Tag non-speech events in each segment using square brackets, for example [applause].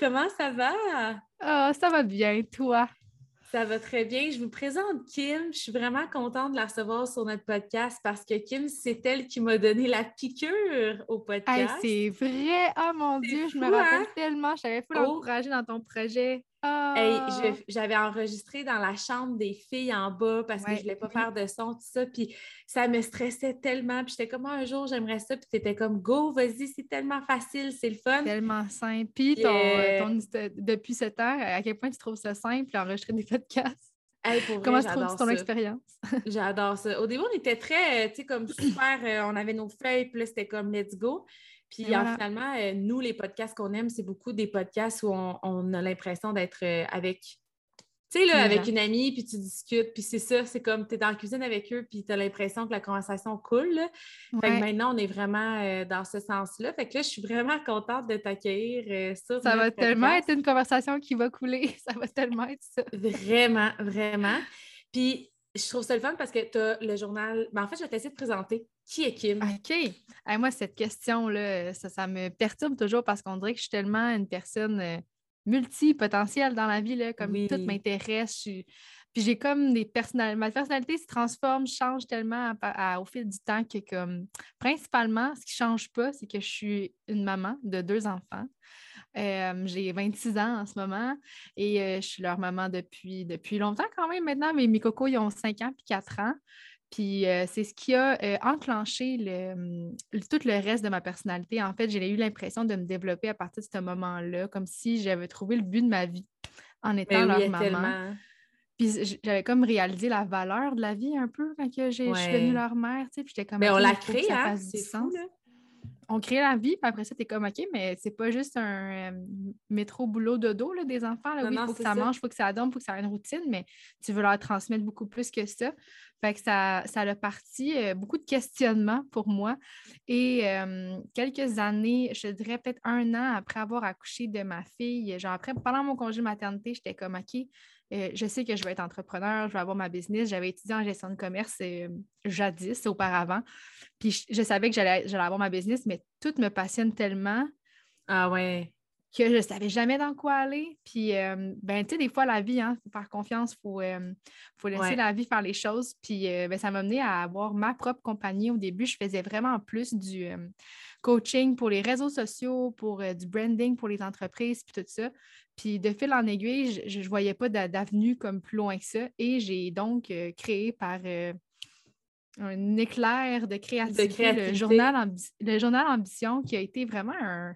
Comment ça va? Ah, ça va bien, toi? Ça va très bien. Je vous présente Kim. Je suis vraiment contente de la recevoir sur notre podcast parce que Kim, c'est elle qui m'a donné la piqûre au Hey, podcast. c'est vrai! Oh mon Dieu, je me rappelle hein? tellement. Je t'avais fou Oh. l'encourager dans ton projet. Ah! Hey, j'avais enregistré dans la chambre des filles en bas parce que je voulais pas faire de son, tout ça. Puis ça me stressait tellement. Puis j'étais comme, Ah, un jour, j'aimerais ça. Puis t'étais comme, go, vas-y, c'est tellement facile, c'est le fun. Tellement simple. Puis, ton, Yeah. ton- depuis ce temps, à quel point tu trouves ça simple d'enregistrer des podcasts? Hey, pour vrai, Comment tu trouves ton ça. expérience? [laughs] J'adore ça. Au début, on était très, euh, tu sais, comme super, euh, on avait nos feuilles, puis là, c'était comme let's go. Puis voilà. finalement, euh, nous, les podcasts qu'on aime, c'est beaucoup des podcasts où on, on a l'impression d'être euh, avec, tu sais, là, avec une amie, puis tu discutes, puis c'est ça, c'est comme tu es dans la cuisine avec eux, puis tu as l'impression que la conversation coule. là. Fait que maintenant, on est vraiment euh, dans ce sens-là. Fait que là, je suis vraiment contente de t'accueillir euh, sur Ça va tellement être une conversation qui va couler. [laughs] Ça va tellement être ça. Vraiment, vraiment. Puis, je trouve ça le fun parce que tu as le journal. Ben, en fait, je vais t'essayer de présenter qui est Kim. OK. Hey, moi, cette question-là, ça, ça me perturbe toujours parce qu'on dirait que je suis tellement une personne euh, multipotentielle dans la vie, là, comme Oui. tout m'intéresse. suis- Puis j'ai comme des personnalités. Ma personnalité se transforme, change tellement à- à- au fil du temps que, comme, principalement, ce qui ne change pas, c'est que je suis une maman de deux enfants. Euh, j'ai 26 ans en ce moment et euh, je suis leur maman depuis, depuis longtemps quand même maintenant, mais mes cocos, ils ont 5 ans puis 4 ans. Puis euh, c'est ce qui a euh, enclenché le, hum, le- tout le reste de ma personnalité. En fait, j'ai eu l'impression de me développer à partir de ce moment-là, comme si j'avais trouvé le but de ma vie en étant leur maman. tellement. Puis j'avais comme réalisé la valeur de la vie un peu quand que j'ai- je suis devenue Ouais. leur mère. tu sais, Puis j'étais comme. Mais on la crée, hein? C'est fou, sens là. On crée la vie, puis après ça, tu es comme OK, mais c'est pas juste un euh, métro boulot dodo là, des enfants. Là. Oui, il faut que ça, ça. mange, il faut que ça dorme, il faut que ça ait une routine, mais tu veux leur transmettre beaucoup plus que ça. Fait que ça, ça a parti euh, beaucoup de questionnements pour moi. Et euh, quelques années, je dirais peut-être un an après avoir accouché de ma fille, genre après, pendant mon congé maternité, j'étais comme OK, euh, je sais que je vais être entrepreneur, je vais avoir ma business. J'avais étudié en gestion de commerce euh, jadis, auparavant. Puis je, je savais que j'allais avoir ma business, mais tout me passionne tellement Ah ouais. Que je ne savais jamais dans quoi aller. Puis, euh, ben, tu sais, des fois, la vie, il faut faire confiance, il faut, euh, faut laisser Ouais. la vie faire les choses. Puis, euh, ben, ça m'a mené à avoir ma propre compagnie. Au début, je faisais vraiment plus du coaching pour les réseaux sociaux, pour du branding pour les entreprises, puis tout ça. Puis, de fil en aiguille, je ne voyais pas d'a- d'avenue comme plus loin que ça. Et j'ai donc créé par. un éclair de créativité, créativité. Le, journal Ambi- le journal Ambition, qui a été vraiment un,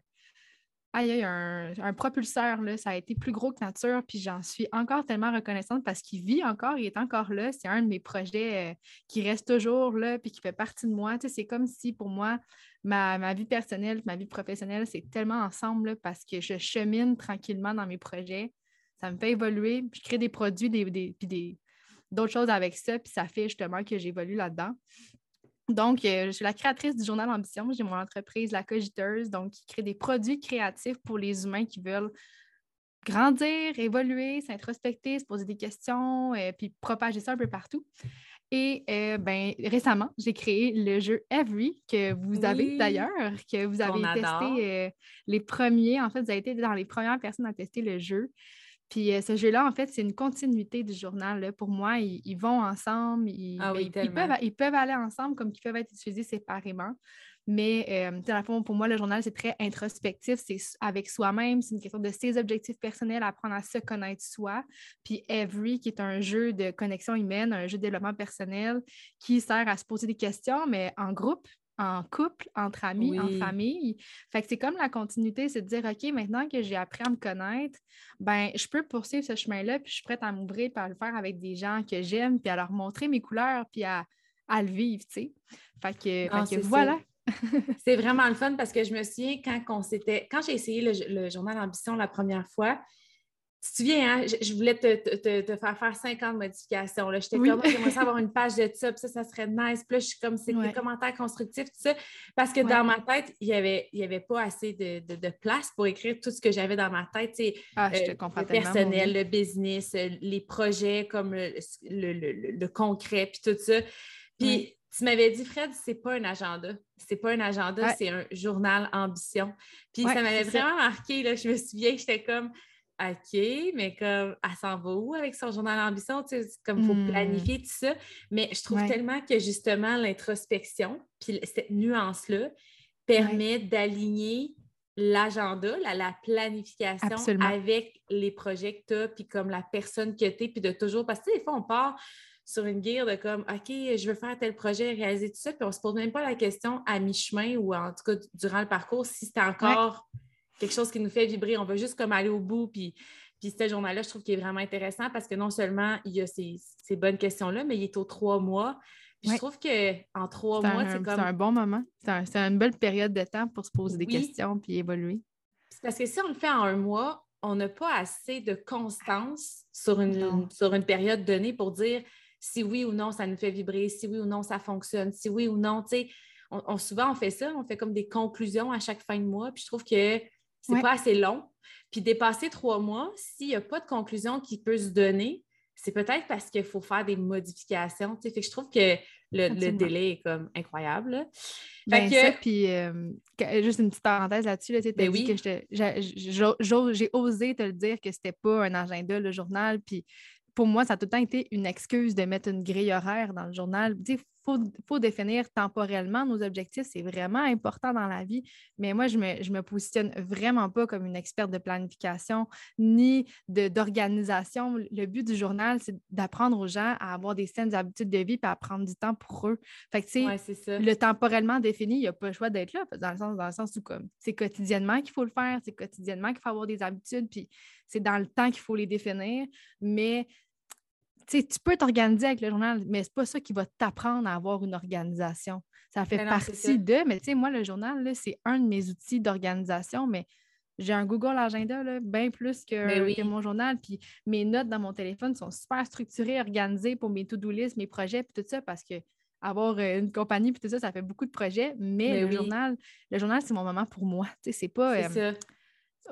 Aïe, aïe, un, un propulseur, là, ça a été plus gros que nature, puis j'en suis encore tellement reconnaissante parce qu'il vit encore, il est encore là. C'est un de mes projets euh, qui reste toujours là, puis qui fait partie de moi. C'est comme si pour moi, ma, vie personnelle, ma vie professionnelle, c'est tellement ensemble parce que je chemine tranquillement dans mes projets. Ça me fait évoluer, puis je crée des produits, des- puis des, d'autres choses avec ça, puis ça fait justement que j'évolue là-dedans. Donc, euh, je suis la créatrice du journal Ambition. J'ai mon entreprise, La Cogiteuse, donc qui crée des produits créatifs pour les humains qui veulent grandir, évoluer, s'introspecter, se poser des questions, euh, puis propager ça un peu partout. Et euh, ben, récemment, j'ai créé le jeu Every, que vous avez d'ailleurs, que vous avez testé les premiers. En fait, vous avez été dans les premières personnes à tester le jeu. Puis euh, ce jeu-là, en fait, c'est une continuité du journal. là. Pour moi, ils, ils vont ensemble. Ils, Ah oui, ils- peuvent, ils peuvent aller ensemble comme ils peuvent être utilisés séparément. Mais euh, dans le fond, pour moi, le journal, c'est très introspectif. C'est avec soi-même. C'est une question de ses objectifs personnels, apprendre à se connaître soi. Puis Every, qui est un jeu de connexion humaine, un jeu de développement personnel qui sert à se poser des questions, mais en groupe, en couple, entre amis, en famille. Fait que c'est comme la continuité, c'est de dire, OK, maintenant que j'ai appris à me connaître, ben, je peux poursuivre ce chemin-là, puis je suis prête à m'ouvrir, puis à le faire avec des gens que j'aime, puis à leur montrer mes couleurs, puis à, à le vivre, tu sais. Fait que, Non, fait c'est que ça. voilà [laughs] c'est vraiment le fun parce que je me souviens quand on s'était, quand j'ai essayé le, journal Ambition la première fois, tu te souviens, hein, je, voulais te, faire faire 50 modifications. J'étais comme, j'aimerais avoir une [laughs] page de ça, puis ça, ça serait nice. Puis là, je suis comme, c'est des commentaires constructifs, tout ça. Parce que dans ma tête, il n'y avait, y avait pas assez de, place pour écrire tout ce que j'avais dans ma tête. Ah, je te euh, le personnel, le business, euh, les projets comme le, le concret, puis tout ça. Puis tu m'avais dit, Fred, c'est pas un agenda. C'est pas un agenda, c'est un journal ambition. Puis ça m'avait vraiment marqué. Là, je me souviens, j'étais comme, OK, mais comme, elle s'en va où avec son journal ambition? Tu sais, comme, il faut hmm. planifier tout ça. Mais je trouve tellement que justement, l'introspection, puis cette nuance-là, permet d'aligner l'agenda, la, planification avec les projets que tu as, puis comme la personne que tu es, puis de toujours, parce que des fois, on part sur une guerre de comme, OK, je veux faire tel projet, réaliser tout ça, puis on ne se pose même pas la question à mi-chemin ou en tout cas durant le parcours si c'est encore quelque chose qui nous fait vibrer. On veut juste comme aller au bout, puis, puis ce journal-là, je trouve qu'il est vraiment intéressant parce que non seulement il y a ces, bonnes questions-là, mais il est aux trois mois. Je trouve qu'en trois mois, c'est comme. C'est un bon moment. C'est une belle période de temps pour se poser des questions puis évoluer. Parce que si on le fait en un mois, on n'a pas assez de constance sur une, sur une période donnée pour dire si oui ou non ça nous fait vibrer, si oui ou non ça fonctionne, si oui ou non, tu sais, on, souvent on fait ça, on fait comme des conclusions à chaque fin de mois, puis je trouve que c'est pas assez long. Puis dépasser trois mois, s'il n'y a pas de conclusion qui peut se donner, c'est peut-être parce qu'il faut faire des modifications. Fait que je trouve que le, délai est comme incroyable. Ben, puis euh, juste une petite parenthèse là-dessus, tu ben oui. que j'ai osé te le dire que c'était pas un agenda, le journal, puis pour moi, ça a tout le temps été une excuse de mettre une grille horaire dans le journal. Il faut, définir temporellement nos objectifs, c'est vraiment important dans la vie. Mais moi, je ne me, positionne vraiment pas comme une experte de planification ni d'organisation. Le but du journal, c'est d'apprendre aux gens à avoir des saines habitudes de vie et à prendre du temps pour eux. Fait que, le temporellement défini, il n'y a pas le choix d'être là, dans le sens, dans le sens où c'est quotidiennement qu'il faut le faire, c'est quotidiennement qu'il faut avoir des habitudes, puis c'est dans le temps qu'il faut les définir. Mais tu peux t'organiser avec le journal, mais c'est pas ça qui va t'apprendre à avoir une organisation. Ça fait partie de, mais tu sais, moi, le journal, c'est un de mes outils d'organisation, mais j'ai un Google Agenda bien plus que, mon journal. Puis mes notes dans mon téléphone sont super structurées, organisées pour mes to-do list, mes projets, puis tout ça, parce que avoir euh, une compagnie, puis tout ça, ça fait beaucoup de projets, mais, le, journal, le journal, c'est mon moment pour moi. C'est pas. Euh,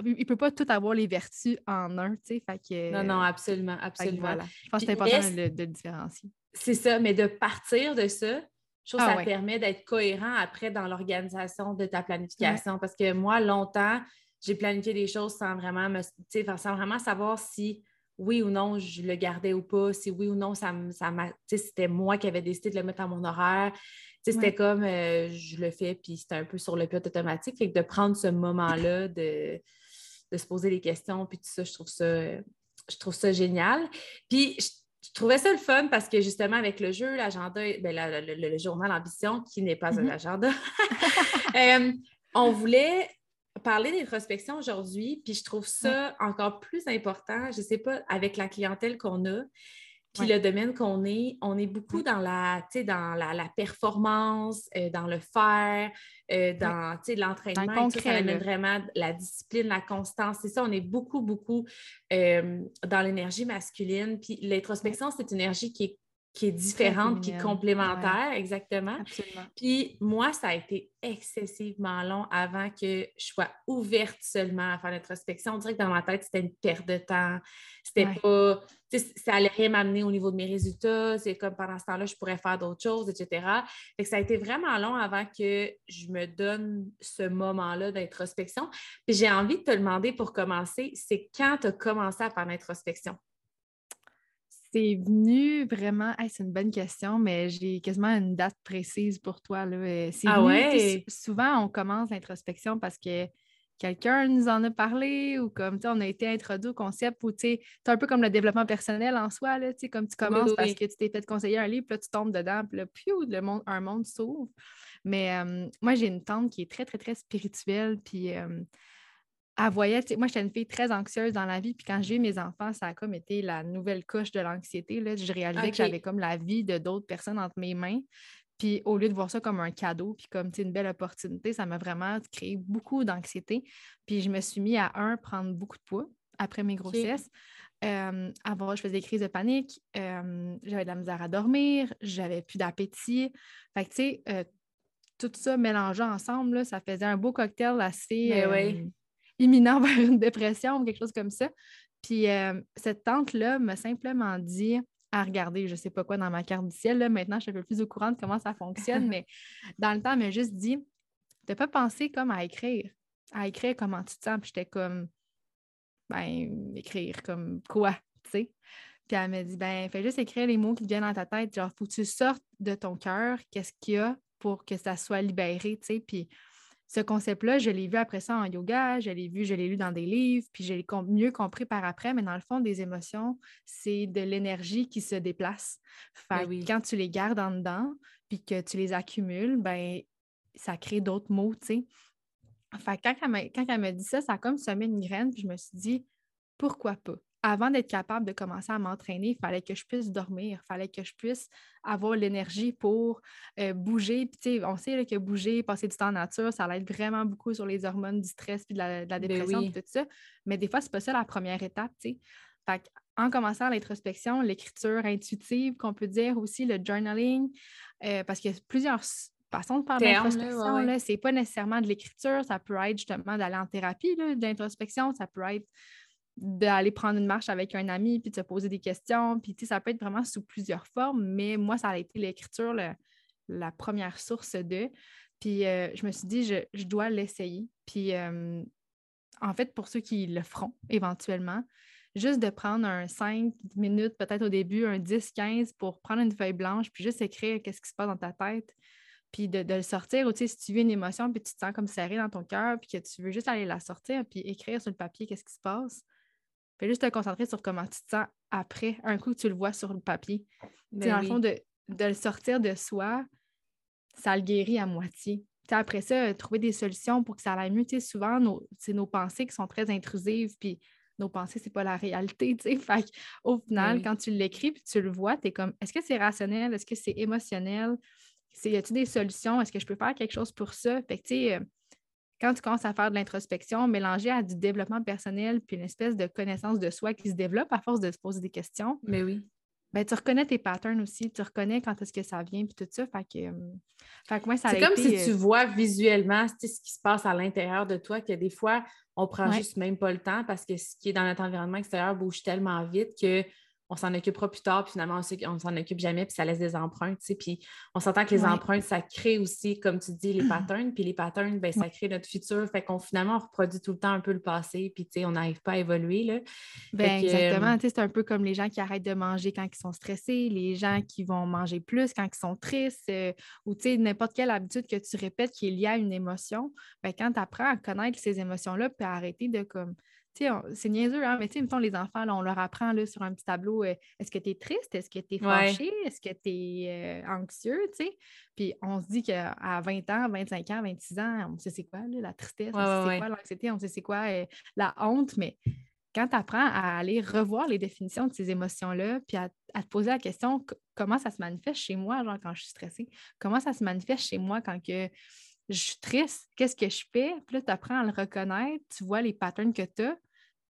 il ne peut pas tout avoir les vertus en un, tu sais. Fait que, non, non, absolument, absolument. Je pense que c'est important de, le différencier. C'est ça, mais de partir de ça, je trouve que ah ça permet d'être cohérent après dans l'organisation de ta planification. Parce que moi, longtemps, j'ai planifié des choses sans vraiment me, sans vraiment savoir si oui ou non je le gardais ou pas, si oui ou non ça, ça c'était moi qui avais décidé de le mettre à mon horaire. C'était comme euh, je le fais, puis c'était un peu sur le pilote automatique. Fait que de prendre ce moment-là de de se poser les questions, puis tout ça, je trouve ça, je trouve ça génial. Puis je, trouvais ça le fun parce que justement, avec le jeu, l'agenda, ben, le, journal Ambition, qui n'est pas un mm-hmm. agenda, [laughs] euh, on voulait parler d'introspection aujourd'hui, puis je trouve ça encore plus important, je ne sais pas, avec la clientèle qu'on a, puis le domaine qu'on est, on est beaucoup dans la, dans la, la performance, euh, dans le faire, euh, dans l'entraînement. Ça amène vraiment la discipline, la constance. C'est ça, on est beaucoup, beaucoup euh, dans l'énergie masculine. Puis l'introspection, c'est une énergie qui est qui est différente qui est complémentaire, exactement. Absolument. Puis moi, ça a été excessivement long avant que je sois ouverte seulement à faire l'introspection. On dirait que dans ma tête, c'était une perte de temps. C'était pas. Ça allait rien m'amener au niveau de mes résultats. C'est comme pendant ce temps-là, je pourrais faire d'autres choses, etc. Fait que ça a été vraiment long avant que je me donne ce moment-là d'introspection. Puis j'ai envie de te demander pour commencer, c'est quand tu as commencé à faire l'introspection? C'est venu vraiment, c'est une bonne question, mais j'ai quasiment une date précise pour toi. Là. Euh, ah ouais? Souvent, on commence l'introspection parce que quelqu'un nous en a parlé ou comme on a été introduit au concept ou c'est un peu comme le développement personnel en soi, là, comme tu commences parce que tu t'es fait conseiller un livre, puis là, tu tombes dedans, puis là, le monde, un monde s'ouvre. Mais euh, moi, j'ai une tante qui est très, très, très spirituelle, puis euh, elle voyait, moi, j'étais une fille très anxieuse dans la vie, puis quand j'ai eu mes enfants, ça a comme été la nouvelle couche de l'anxiété. Je réalisais que j'avais comme la vie de d'autres personnes entre mes mains. Puis au lieu de voir ça comme un cadeau, puis comme une belle opportunité, ça m'a vraiment créé beaucoup d'anxiété. Puis je me suis mis à, un, prendre beaucoup de poids après mes grossesses. avant, je faisais des crises de panique, j'avais de la misère à dormir, j'avais plus d'appétit. Fait que, tu sais, tout ça mélangé ensemble, ça faisait un beau cocktail assez ben imminent [laughs] vers une dépression ou quelque chose comme ça. Puis cette tante-là m'a simplement dit à regarder, je ne sais pas quoi, dans ma carte du ciel. Là. Maintenant, je suis un peu plus au courant de comment ça fonctionne, [laughs] mais dans le temps, elle m'a juste dit Tu n'as pas pensé comme à écrire, à écrire comment tu te sens. Puis j'étais comme Ben, écrire comme quoi, tu sais. Puis elle m'a dit Ben, fais juste écrire les mots qui te viennent dans ta tête. Genre, faut que tu sortes de ton cœur, qu'est-ce qu'il y a pour que ça soit libéré, tu sais. Puis ce concept-là, je l'ai vu après ça en yoga, je l'ai vu, je l'ai lu dans des livres, puis je l'ai mieux compris par après, mais dans le fond, des émotions, c'est de l'énergie qui se déplace. Ben quand tu les gardes en dedans, puis que tu les accumules, ben ça crée d'autres mots, tu sais. Fait quand elle m'a dit ça, ça a comme semé une graine, puis je me suis dit, pourquoi pas? Avant d'être capable de commencer à m'entraîner, il fallait que je puisse dormir, il fallait que je puisse avoir l'énergie pour euh, bouger. Puis, on sait que bouger, passer du temps en nature, ça aide vraiment beaucoup sur les hormones du stress puis de la, ben dépression et tout ça. Mais des fois, c'est pas ça la première étape. Fait en commençant l'introspection, l'écriture intuitive, qu'on peut dire aussi le journaling, euh, parce qu'il y a plusieurs façons de parler d'introspection. C'est pas nécessairement de l'écriture, ça peut être justement d'aller en thérapie d'introspection, ça peut être d'aller prendre une marche avec un ami puis de se poser des questions. Puis, ça peut être vraiment sous plusieurs formes, mais moi, ça a été l'écriture, la première source de. Puis, euh, je me suis dit, je, dois l'essayer. Puis, euh, en fait, pour ceux qui le feront éventuellement, juste de prendre un 5 minutes, peut-être au début, un 10-15 pour prendre une feuille blanche, puis juste écrire qu'est-ce qui se passe dans ta tête, puis de, le sortir. Ou, si tu vis une émotion, puis tu te sens comme serré dans ton cœur, puis que tu veux juste aller la sortir, puis écrire sur le papier qu'est-ce qui se passe, Fais juste te concentrer sur comment tu te sens après, un coup que tu le vois sur le papier. Ben dans le fond, de, le sortir de soi, ça le guérit à moitié. après ça, trouver des solutions pour que ça aille mieux. souvent, c'est nos pensées qui sont très intrusives, puis nos pensées, c'est pas la réalité. [laughs] Fait au final, ben quand tu l'écris puis tu le vois, tu es comme est-ce que c'est rationnel? Est-ce que c'est émotionnel? Y a-t-il des solutions? Est-ce que je peux faire quelque chose pour ça? Fait que, tu sais, euh, quand tu commences à faire de l'introspection, mélangée à du développement personnel, puis une espèce de connaissance de soi qui se développe à force de se poser des questions. Mais oui. Ben, tu reconnais tes patterns aussi, tu reconnais quand est-ce que ça vient, puis tout ça. Fait que, euh, C'est comme si tu euh, vois visuellement ce qui se passe à l'intérieur de toi, que des fois, on prend juste même pas le temps parce que ce qui est dans notre environnement extérieur bouge tellement vite que on s'en occupera plus tard, puis finalement, on s'en occupe jamais, puis ça laisse des empreintes, tu sais. Puis on s'entend que les empreintes, ça crée aussi, comme tu dis, les patterns, puis les patterns, ben, ça crée notre futur. Fait qu'on finalement, on reproduit tout le temps un peu le passé, puis tu sais, on n'arrive pas à évoluer, là. Ben, exactement. Tu sais, c'est un peu comme les gens qui arrêtent de manger quand ils sont stressés, les gens qui vont manger plus quand ils sont tristes, euh, ou tu sais, n'importe quelle habitude que tu répètes qui est liée à une émotion. Ben, quand tu apprends à connaître ces émotions-là, puis à arrêter de comme c'est niaiseux, hein? mais tu sais, les enfants, on leur apprend là, sur un petit tableau euh, est-ce que tu es triste, est-ce que tu es fâché, est-ce que tu es euh, anxieux, tu sais? Puis on se dit qu'à 20 ans, 25 ans, 26 ans, on sait c'est quoi la tristesse, on sait c'est quoi l'anxiété, on sait c'est quoi euh, la honte, mais quand tu apprends à aller revoir les définitions de ces émotions-là, puis à, te poser la question comment ça se manifeste chez moi, genre quand je suis stressée, comment ça se manifeste chez moi quand que je suis triste, qu'est-ce que je fais? Puis là, tu apprends à le reconnaître, tu vois les patterns que tu as,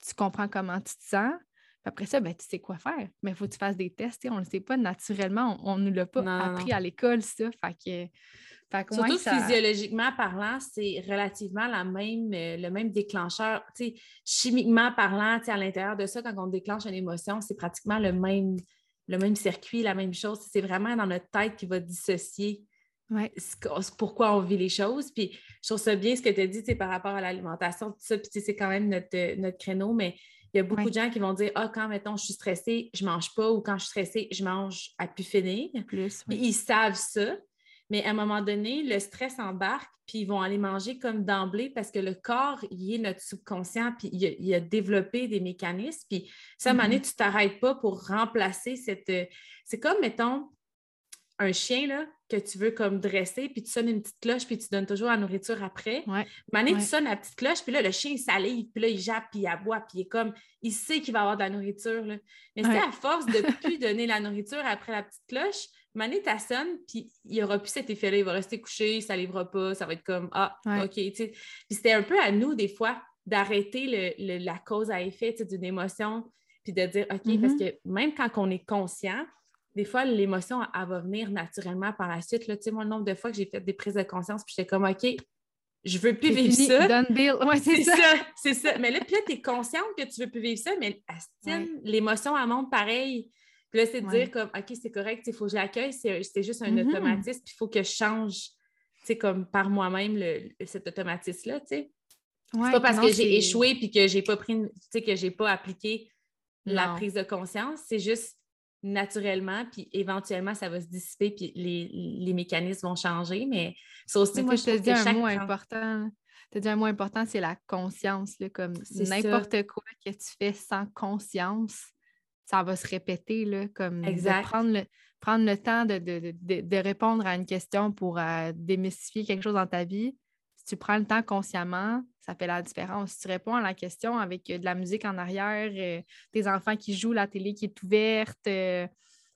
tu comprends comment tu te sens. Puis après ça, ben, tu sais quoi faire. Mais il faut que tu fasses des tests. On ne le sait pas naturellement. On ne nous l'a pas appris à l'école, ça. Fait que, Surtout physiologiquement parlant, c'est relativement la même, euh, le même déclencheur. chimiquement parlant, à l'intérieur de ça, quand on déclenche une émotion, c'est pratiquement le même, le même circuit, la même chose. C'est vraiment dans notre tête qui va dissocier Ouais. pourquoi on vit les choses. Puis je trouve ça bien ce que tu as dit par rapport à l'alimentation, tout ça. Puis c'est quand même notre, notre, créneau, mais il y a beaucoup de gens qui vont dire Ah, quand mettons, je suis stressée, je mange pas, ou quand je suis stressée, je mange à pu finir. Plus, Puis ils savent ça. Mais à un moment donné, le stress embarque, puis ils vont aller manger comme d'emblée parce que le corps, il est notre subconscient, puis il a, développé des mécanismes. Puis ça, à un moment donné, mm-hmm. tu ne t'arrêtes pas pour remplacer cette. C'est comme, mettons, un chien là, que tu veux comme dresser, puis tu sonnes une petite cloche, puis tu donnes toujours la nourriture après. Ouais. Mané, tu sonnes la petite cloche, puis là, le chien, il salive, puis là, il jappe, puis il aboie, puis il est comme, il sait qu'il va avoir de la nourriture. Là. Mais c'est à force de ne plus [laughs] donner la nourriture après la petite cloche, Mané, tu sonne, puis il n'y aura plus cet effet-là. Il va rester couché, il ne salivera pas, ça va être comme, ah, OK. Puis c'était un peu à nous, des fois, d'arrêter le, la cause à effet d'une émotion, puis de dire, OK, parce mm-hmm. que même quand on est conscient, des fois, l'émotion, elle, va venir naturellement par la suite. Là. Tu sais, moi, le nombre de fois que j'ai fait des prises de conscience, puis j'étais comme, OK, je veux plus vivre ça. c'est ça. c'est ça. Mais là, puis là, tu es consciente que tu veux plus vivre ça, mais l'émotion, elle monte pareil. Puis là, c'est de dire comme, OK, c'est correct, il faut que je l'accueille, c'est juste un mm-hmm. automatisme, puis il faut que je change, tu sais, comme par moi-même cet automatisme-là, tu sais. c'est pas parce que j'ai échoué puis que j'ai pas pris, tu sais, que j'ai pas appliqué la prise de conscience, c'est juste naturellement, puis éventuellement, ça va se dissiper, puis les, mécanismes vont changer. Mais ça aussi, moi, je te dis un mot important. Tu dit un mot important, c'est la conscience. comme n'importe quoi que tu fais sans conscience, ça va se répéter. Là, comme prendre le, prendre le temps de, répondre à une question pour euh, démystifier quelque chose dans ta vie. Si tu prends le temps consciemment, ça fait la différence. Si tu réponds à la question avec euh, de la musique en arrière, euh, tes enfants qui jouent, la télé qui est ouverte, euh,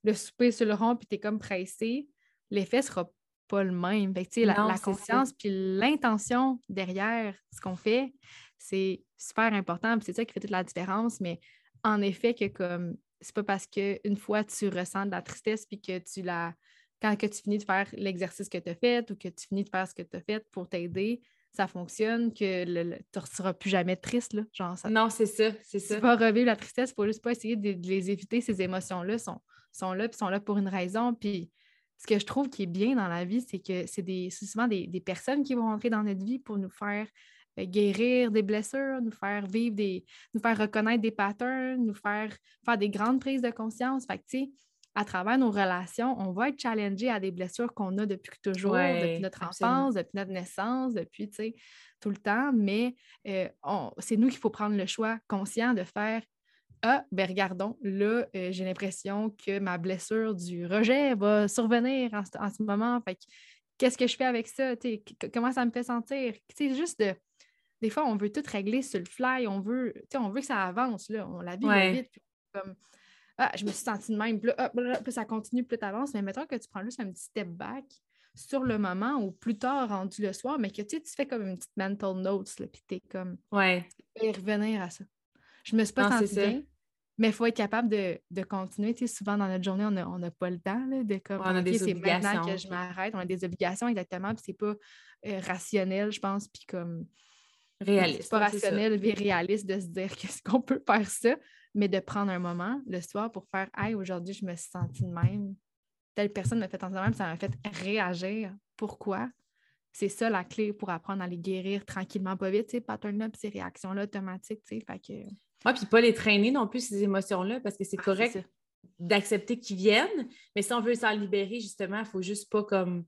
le souper sur le rond, puis tu es comme pressé, l'effet sera pas le même. la, la conscience puis l'intention derrière ce qu'on fait, c'est super important. C'est ça qui fait toute la différence. Mais en effet, que comme c'est pas parce qu'une fois tu ressens de la tristesse puis que tu la. Quand que tu finis de faire l'exercice que tu as fait ou que tu finis de faire ce que tu as fait pour t'aider, ça fonctionne, que tu ne seras plus jamais triste. Là. Genre, non, c'est ça, c'est ça. Tu vas revivre la tristesse, il faut juste pas essayer de, les éviter. Ces émotions-là sont, sont là, puis sont là pour une raison. Puis ce que je trouve qui est bien dans la vie, c'est que c'est des, souvent des, personnes qui vont rentrer dans notre vie pour nous faire euh, guérir des blessures, nous faire vivre des, nous faire reconnaître des patterns, nous faire faire des grandes prises de conscience. Fait que, tu sais, à travers nos relations, on va être challengé à des blessures qu'on a depuis toujours, depuis notre enfance, depuis notre naissance, depuis tout le temps, mais euh, c'est nous qu'il faut prendre le choix conscient de faire Ah, ben regardons, là, euh, j'ai l'impression que ma blessure du rejet va survenir en, ce moment. Fait qu'est-ce que je fais avec ça? comment ça me fait sentir? C'est juste de. Des fois, on veut tout régler sur le fly, on veut, on veut que ça avance, là. On la vie vite. comme, ah, je me suis sentie de même, puis, ça continue, plus tu avances. Mais mettons que tu prends juste un petit step back sur le moment ou plus tard rendu le soir, mais que tu, tu fais comme une petite mental notes, puis tu es comme. Ouais. Et revenir à ça. Je me suis pas sentie bien, mais il faut être capable de, de continuer. Tu sais, souvent dans notre journée, on n'a pas le temps de comme. On a des c'est maintenant que je m'arrête. On a des obligations exactement, puis c'est pas euh, rationnel, je pense, puis comme. Réaliste. C'est pas rationnel, mais réaliste de se dire [laughs] qu'est-ce qu'on peut faire ça mais de prendre un moment le soir pour faire Hey, aujourd'hui, je me suis sentie de même. Telle personne m'a fait sentir de même, ça m'a fait réagir. Pourquoi? C'est ça la clé pour apprendre à les guérir tranquillement, pas vite, pattern-up, ces réactions-là automatiques. Fait que... Oui, puis pas les traîner non plus, ces émotions-là, parce que c'est ah, correct d'accepter qu'ils viennent, mais si on veut s'en libérer, justement, il ne faut juste pas comme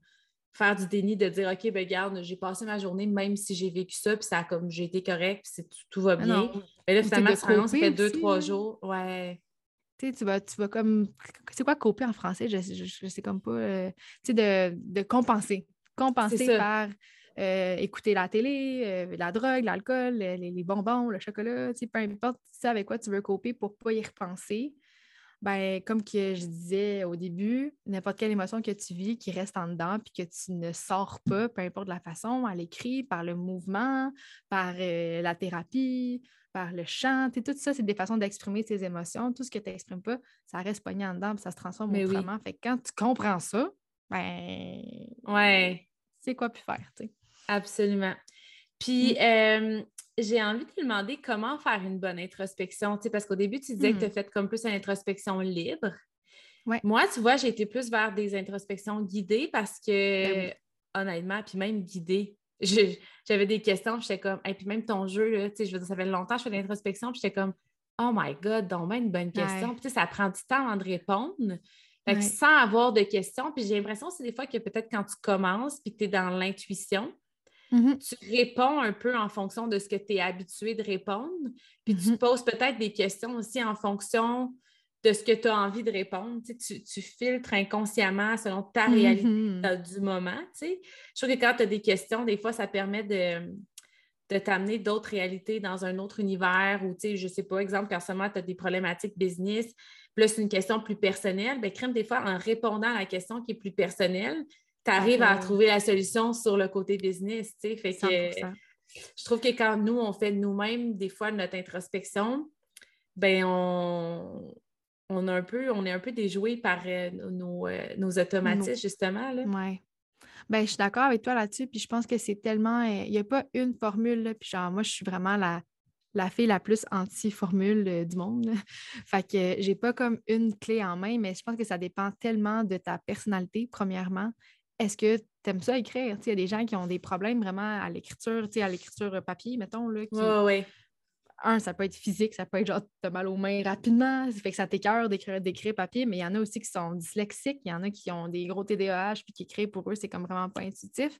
faire du déni de dire OK, ben garde, j'ai passé ma journée, même si j'ai vécu ça, puis ça a comme j'ai été correct, puis tout, va ah bien. Mais là, finalement, ça fait deux, trois jours. Ouais. Tu, tu vas, tu vas comme. C'est quoi copier en français? Je, je, sais comme pas. Euh, tu sais, de, de, compenser. Compenser par euh, écouter la télé, euh, la drogue, l'alcool, les, bonbons, le chocolat, tu sais, peu importe ça avec quoi tu veux copier pour pas y repenser ben, comme que je disais au début, n'importe quelle émotion que tu vis qui reste en dedans puis que tu ne sors pas, peu importe la façon, à l'écrit, par le mouvement, par euh, la thérapie, par le chant, tout ça, c'est des façons d'exprimer tes émotions. Tout ce que tu n'exprimes pas, ça reste pogné en dedans puis ça se transforme Mais autrement. Fait que quand tu comprends ça, ben. Ouais. C'est quoi plus faire, tu sais. Absolument. Puis, mm j'ai envie de te demander comment faire une bonne introspection, parce qu'au début, tu disais que tu as hmm. fait comme plus une introspection libre. Moi, tu vois, j'ai été plus vers des introspections guidées parce que, ben honnêtement, puis même guidées, j'avais des questions, j'étais comme, et puis même ton jeu, là, je veux dire, ça fait longtemps que je fais de l'introspection, puis j'étais comme, oh my God, donc même une bonne question. Puis ça prend du temps avant de répondre. sans avoir de questions, puis j'ai l'impression, c'est des fois que peut-être quand tu commences, puis que tu es dans l'intuition, Mm-hmm. Tu réponds un peu en fonction de ce que tu es habitué de répondre. Puis tu mm-hmm. poses peut-être des questions aussi en fonction de ce que tu as envie de répondre. Tu, tu, filtres inconsciemment selon ta réalité mm-hmm. du moment. Je trouve que quand tu as des questions, des fois, ça permet de, de t'amener d'autres réalités dans un autre univers ou, je ne sais pas, exemple, quand seulement tu as des problématiques business, puis là, c'est une question plus personnelle, bien, crème, des fois, en répondant à la question qui est plus personnelle, tu arrives à trouver la solution sur le côté business, tu sais. Fait que je trouve que quand nous, on fait nous-mêmes, des fois, notre introspection, ben on, on, a un peu, on est un peu déjoué par euh, nos, euh, nos, automatismes, justement. Oui. Ben, je suis d'accord avec toi là-dessus, puis je pense que c'est tellement. Euh, il n'y a pas une formule, puis genre, moi, je suis vraiment la, la fille la plus anti-formule du monde. [laughs] fait que j'ai pas comme une clé en main, mais je pense que ça dépend tellement de ta personnalité, premièrement. Est-ce que tu aimes ça écrire? Il y a des gens qui ont des problèmes vraiment à l'écriture, à l'écriture papier, mettons. Là, qui un, ça peut être physique, ça peut être genre, as mal aux mains rapidement, ça fait que ça t'écœure d'écrire, d'écrire papier, mais il y en a aussi qui sont dyslexiques, il y en a qui ont des gros TDAH, puis qui écrivent pour eux, c'est comme vraiment pas intuitif.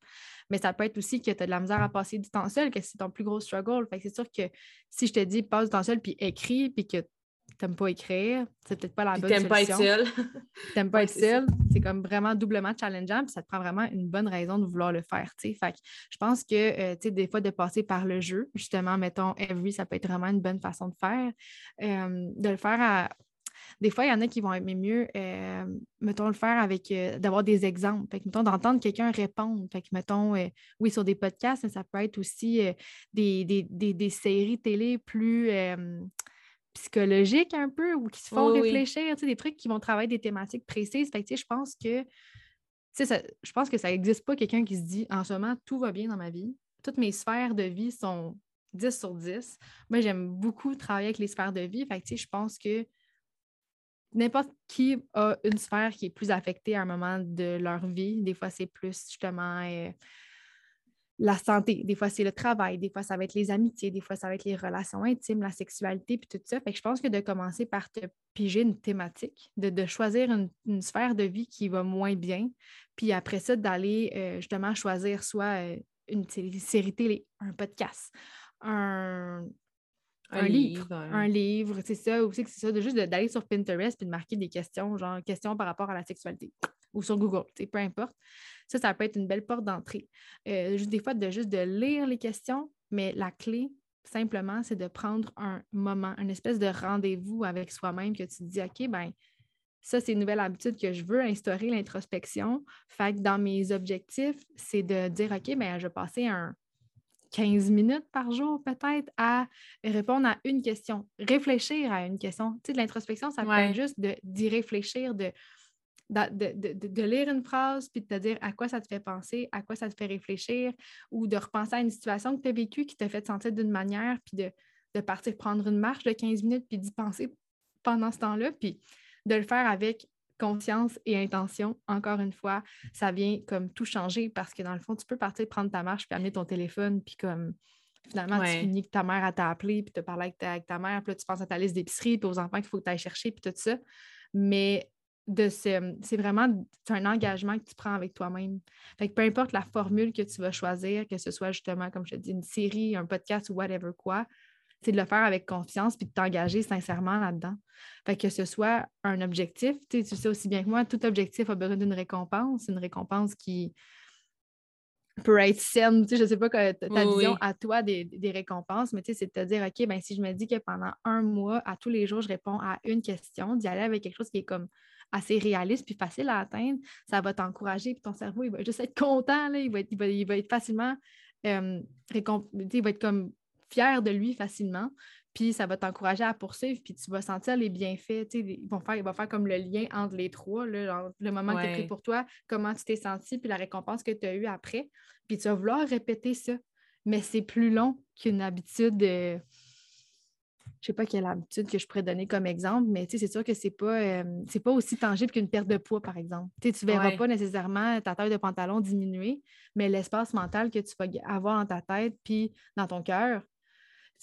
Mais ça peut être aussi que tu as de la misère à passer du temps seul, que c'est ton plus gros struggle. Fait que c'est sûr que si je te dis passe du temps seul, puis écris, puis que t'aimes pas écrire, c'est peut-être pas la bonne solution. pas être seul. t'aimes pas être seul. [laughs] C'est comme vraiment doublement challengeant, puis ça te prend vraiment une bonne raison de vouloir le faire, Fait je pense que, euh, tu sais, des fois, de passer par le jeu, justement, mettons, every, ça peut être vraiment une bonne façon de faire. Euh, de le faire à... Des fois, il y en a qui vont aimer mieux, euh, mettons, le faire avec, d'avoir des exemples. Fait que, mettons, d'entendre quelqu'un répondre. Fait que, mettons, oui, sur des podcasts, mais ça peut être aussi des, des, séries télé plus psychologiques un peu ou qui se font réfléchir, des trucs qui vont travailler des thématiques précises. Fait je pense que ça, je pense que ça n'existe pas quelqu'un qui se dit en ce moment, tout va bien dans ma vie. Toutes mes sphères de vie sont 10 sur 10. Moi, j'aime beaucoup travailler avec les sphères de vie. Fait je pense que n'importe qui a une sphère qui est plus affectée à un moment de leur vie. Des fois, c'est plus justement euh, la santé, des fois c'est le travail, des fois ça va être les amitiés, des fois ça va être les relations intimes, la sexualité, puis tout ça. Fait que je pense que de commencer par te piger une thématique, de, choisir une, sphère de vie qui va moins bien, puis après ça, d'aller euh, justement choisir soit euh, une série télé, un podcast, un, livre, un livre, c'est ça, aussi que c'est ça, de juste d'aller sur Pinterest et de marquer des questions, genre questions par rapport à la sexualité, ou sur Google, peu importe. Ça, ça peut être une belle porte d'entrée. Euh, juste des fois, de juste de lire les questions, mais la clé, simplement, c'est de prendre un moment, une espèce de rendez-vous avec soi-même que tu te dis, OK, ben ça, c'est une nouvelle habitude que je veux instaurer, l'introspection. Fait que dans mes objectifs, c'est de dire, OK, ben je vais passer un 15 minutes par jour peut-être à répondre à une question, réfléchir à une question. Tu sais, de l'introspection, ça peut être juste d'y réfléchir, de de, lire une phrase puis de te dire à quoi ça te fait penser, à quoi ça te fait réfléchir, ou de repenser à une situation que tu as vécue qui t'a fait sentir d'une manière, puis de, partir prendre une marche de 15 minutes puis d'y penser pendant ce temps-là, puis de le faire avec conscience et intention. Encore une fois, ça vient comme tout changer parce que dans le fond, tu peux partir prendre ta marche puis amener ton téléphone, puis comme finalement, tu finis que ta mère t'a appelé, puis tu parlé avec ta, avec ta mère, puis là, tu penses à ta liste d'épicerie, puis aux enfants qu'il faut que tu ailles chercher, puis tout ça. Mais c'est vraiment un engagement que tu prends avec toi-même. Fait que peu importe la formule que tu vas choisir, que ce soit justement, comme je te dis, une série, un podcast ou whatever quoi, c'est de le faire avec confiance puis de t'engager sincèrement là-dedans. Fait que ce soit un objectif, tu sais aussi bien que moi, tout objectif a besoin d'une récompense, une récompense qui peut être saine. Tu sais, je ne sais pas ta vision à toi des, récompenses, mais tu sais, c'est de te dire, OK, ben, si je me dis que pendant un mois, à tous les jours, je réponds à une question, d'y aller avec quelque chose qui est comme assez réaliste puis facile à atteindre, ça va t'encourager, puis ton cerveau, il va juste être content, là, il, va être, il, va, être facilement, euh, il va être comme fier de lui facilement, puis ça va t'encourager à poursuivre, puis tu vas sentir les bienfaits, ils vont faire, il va faire comme le lien entre les trois, là, le moment que tu as pris pour toi, comment tu t'es senti, puis la récompense que tu as eue après, puis tu vas vouloir répéter ça, mais c'est plus long qu'une habitude... Euh, je sais pas quelle habitude que je pourrais donner comme exemple, mais c'est sûr que c'est pas, euh, pas aussi tangible qu'une perte de poids, par exemple. tu ne verras pas nécessairement ta taille de pantalon diminuer, mais l'espace mental que tu vas avoir dans ta tête puis dans ton cœur,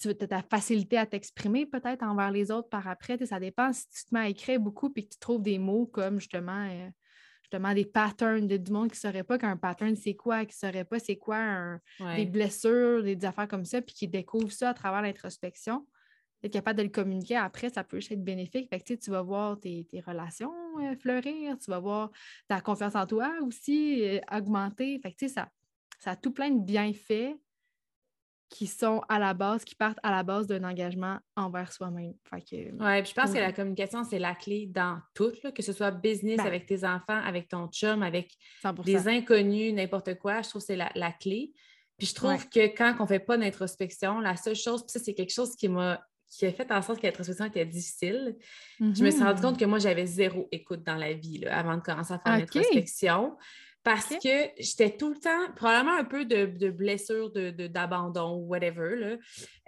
tu as ta facilité à t'exprimer peut-être envers les autres par après. Ça dépend si tu te mets à écrire beaucoup et que tu trouves des mots comme justement, euh, justement des patterns de, du monde qui ne saurait pas qu'un pattern c'est quoi, qui ne saurait pas c'est quoi des blessures, des, des, affaires comme ça, puis qui découvrent ça à travers l'introspection être capable de le communiquer après, ça peut être bénéfique. Fait que, tu vas voir tes, relations euh, fleurir, tu vas voir ta confiance en toi aussi euh, augmenter. Fait que, ça, ça a tout plein de bienfaits qui sont à la base, qui partent à la base d'un engagement envers soi-même. Oui, je pense que la communication, c'est la clé dans tout, que ce soit business ben avec tes enfants, avec ton chum, avec des inconnus, n'importe quoi. Je trouve que c'est la, clé. Puis je trouve que quand on ne fait pas d'introspection, la seule chose, puis ça, c'est quelque chose qui m'a qui a fait en sorte que l'introspection était difficile. Je me suis rendu compte mm-hmm. que moi, j'avais zéro écoute dans la vie avant de commencer à faire l'introspection parce que j'étais tout le temps, probablement un peu de, de blessure, d'abandon ou whatever, là.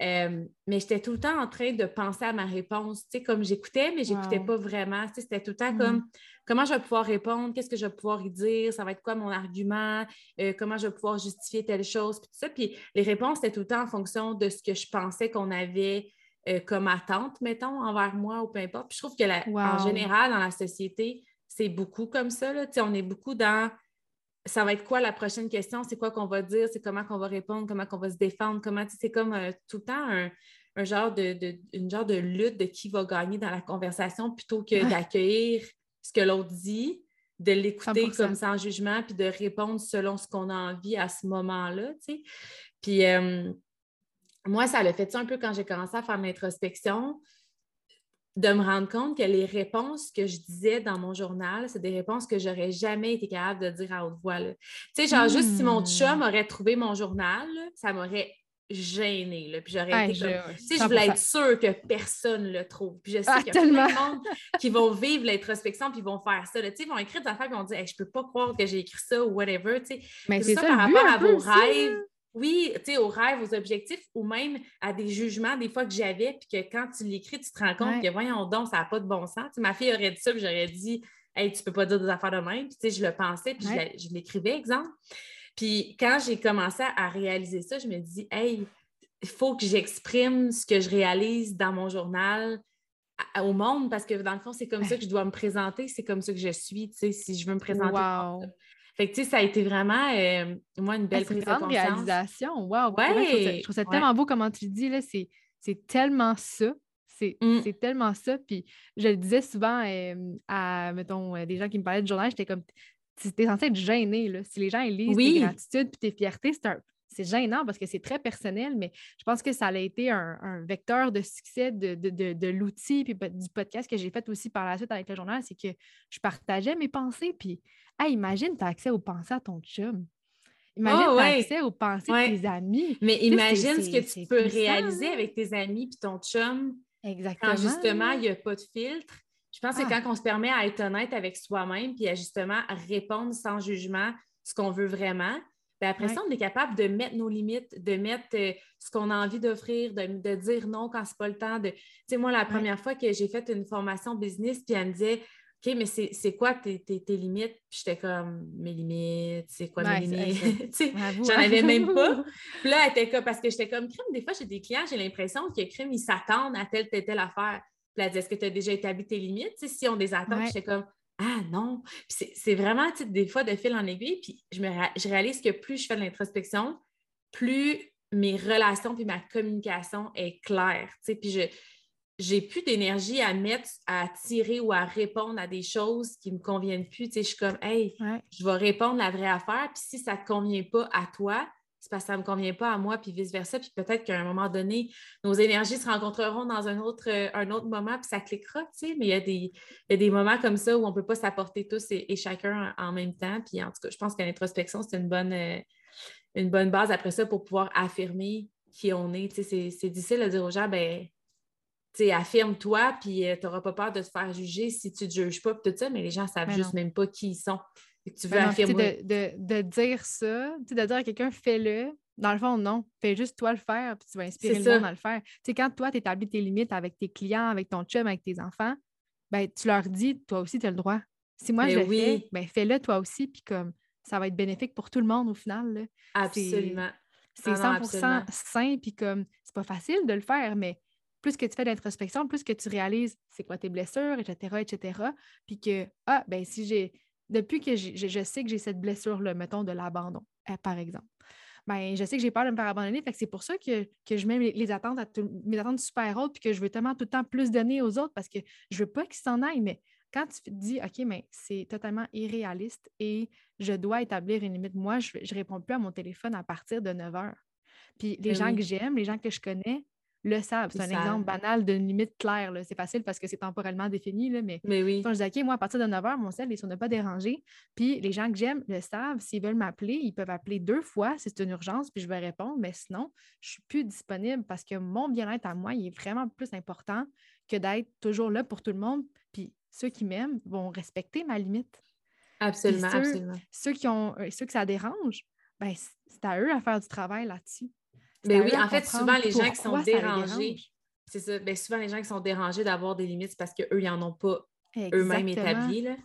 Euh, mais j'étais tout le temps en train de penser à ma réponse, tu sais, comme j'écoutais, mais j'écoutais pas vraiment. C'était tout le temps comme mm. comment je vais pouvoir répondre, qu'est-ce que je vais pouvoir y dire, ça va être quoi mon argument, euh, comment je vais pouvoir justifier telle chose, puis tout ça. Puis les réponses étaient tout le temps en fonction de ce que je pensais qu'on avait euh, comme attente, mettons, envers moi ou peu importe. Puis je trouve que la, en général, dans la société, c'est beaucoup comme ça. Là. On est beaucoup dans ça va être quoi la prochaine question, c'est quoi qu'on va dire, c'est comment qu'on va répondre, comment qu'on va se défendre, comment c'est comme euh, tout le temps un, genre de, une genre de lutte de qui va gagner dans la conversation plutôt que d'accueillir ce que l'autre dit, de l'écouter comme sans jugement, puis de répondre selon ce qu'on a envie à ce moment-là. Puis euh, moi, ça l'a fait ça un peu quand j'ai commencé à faire l'introspection de me rendre compte que les réponses que je disais dans mon journal, c'est des réponses que j'aurais jamais été capable de dire à haute voix. Tu sais, genre, juste si mon chum hmm. aurait trouvé mon journal, ça m'aurait gêné. Puis j'aurais été comme... Tu sais, je voulais être sûre que personne le trouve. Puis je sais ah, qu'il y a plein de monde qui vont vivre l'introspection puis vont faire ça. Tu sais, ils vont écrire des affaires et vont dire hey, « Je peux pas croire que j'ai écrit ça » ou whatever. Tu sais. Mais c'est ça, par rapport à vos rêves oui, tu sais, aux rêves, aux objectifs ou même à des jugements des fois que j'avais, puis que quand tu l'écris, tu te rends compte que voyons donc, ça n'a pas de bon sens. ma fille aurait dit ça, puis j'aurais dit Hey, tu peux pas dire des affaires de même. Puis tu sais, je le pensais, puis je l'écrivais, exemple. Puis quand j'ai commencé à réaliser ça, je me dis Hey, il faut que j'exprime ce que je réalise dans mon journal au monde parce que dans le fond, c'est comme ça que je dois me présenter, c'est comme ça que je suis, tu sais, si je veux me présenter. Wow. Fait que, tu sais, ça a été vraiment, euh, moi, une belle prise de conscience. réalisation. Wow! Ouais. Je, trouve ça, tellement beau comment tu le dis, là. C'est tellement ça. Mm. C'est tellement ça. Puis je le disais souvent euh, à, mettons, euh, des gens qui me parlaient de journal, j'étais comme, tu es censé être gêné, là. Si les gens ils lisent tes gratitudes puis tes fiertés, c'est gênant parce que c'est très personnel, mais je pense que ça a été un, vecteur de succès de, de, de, l'outil puis du podcast que j'ai fait aussi par la suite avec le journal, c'est que je partageais mes pensées, puis Hey, imagine, tu as accès aux pensées à ton chum. Imagine, oh, tu as accès aux pensées de tes amis. Mais imagine ce que tu peux réaliser avec tes amis puis ton chum. Exactement. Quand justement, il n'y a pas de filtre. Je pense que ah. quand on se permet à être honnête avec soi-même puis à justement répondre sans jugement ce qu'on veut vraiment, bien après ça, on est capable de mettre nos limites, de mettre euh, ce qu'on a envie d'offrir, de, dire non quand c'est pas le temps. De... Tu sais, moi, la première fois que j'ai fait une formation business, puis elle me disait OK, mais c'est quoi tes, limites? Puis j'étais comme, mes limites, c'est quoi mes limites? [laughs] J'en avais même pas. [laughs] Puis là, elle était comme, parce que j'étais comme, crime, des fois, j'ai des clients, j'ai l'impression que crime, ils s'attendent à telle, telle, telle affaire. Puis elle dit, est-ce que tu as déjà établi tes limites? si on des attentes, j'étais comme, ah non. C'est vraiment, des fois, de fil en aiguille. Puis je, me, je réalise que plus je fais de l'introspection, plus mes relations puis ma communication est claire. Puis je, j'ai plus d'énergie à mettre, à tirer ou à répondre à des choses qui me conviennent plus. Tu sais, je suis comme, hey, je vais répondre la vraie affaire. Puis si ça ne te convient pas à toi, c'est parce que ça ne me convient pas à moi, puis vice-versa. Puis peut-être qu'à un moment donné, nos énergies se rencontreront dans un autre, un autre moment, puis ça cliquera, tu sais. Mais il y, a des, y a des moments comme ça où on ne peut pas s'apporter tous et, chacun en, même temps. Puis en tout cas, je pense que l'introspection, c'est une bonne, euh, une bonne base après ça pour pouvoir affirmer qui on est. Tu sais, c'est difficile de dire aux gens, ben affirme-toi, puis euh, tu n'auras pas peur de te faire juger si tu ne te juges pas, tout ça, mais les gens ne savent juste même pas qui ils sont. Tu veux affirmer. De, dire ça, de dire à quelqu'un, fais-le. Dans le fond, non. Fais juste toi le faire, puis tu vas inspirer le monde à le faire. sais quand toi, tu établis tes limites avec tes clients, avec ton chum, avec tes enfants, ben, tu leur dis, toi aussi, tu as le droit. Si moi, je le fais, ben, fais-le toi aussi, puis comme ça va être bénéfique pour tout le monde au final. Absolument. C'est 100% sain, puis comme c'est pas facile de le faire, mais plus que tu fais d'introspection, plus que tu réalises c'est quoi tes blessures, etc., etc. Puis que, ah, ben si j'ai, depuis que je sais que j'ai cette blessure-là, mettons de l'abandon, euh, par exemple, ben, je sais que j'ai peur de me faire abandonner. Fait que c'est pour ça que, je mets les, attentes à mes attentes super hautes puis que je veux tellement tout le temps plus donner aux autres parce que je veux pas qu'ils s'en aillent. Mais quand tu te dis, OK, mais c'est totalement irréaliste et je dois établir une limite, moi, je ne réponds plus à mon téléphone à partir de 9 heures. Puis les ben gens que j'aime, les gens que je connais, le savent. C'est un exemple banal d'une limite claire. C'est facile parce que c'est temporellement défini, là, mais, mais oui. quand je dis, OK, moi, à partir de 9 h, mon cell est sur ne pas déranger. Puis les gens que j'aime le savent. S'ils veulent m'appeler, ils peuvent appeler deux fois si c'est une urgence, puis je vais répondre. Mais sinon, je ne suis plus disponible parce que mon bien-être à moi, il est vraiment plus important que d'être toujours là pour tout le monde. Puis ceux qui m'aiment vont respecter ma limite. Absolument, ceux, absolument. Ceux, qui ont, euh, ceux que ça dérange, ben, c'est à eux à faire du travail là-dessus. Mais oui, en fait, souvent, les gens qui sont dérangés, c'est ça. Ben, souvent, les gens qui sont dérangés d'avoir des limites, parce qu'eux, ils n'en ont pas eux-mêmes établis. Là.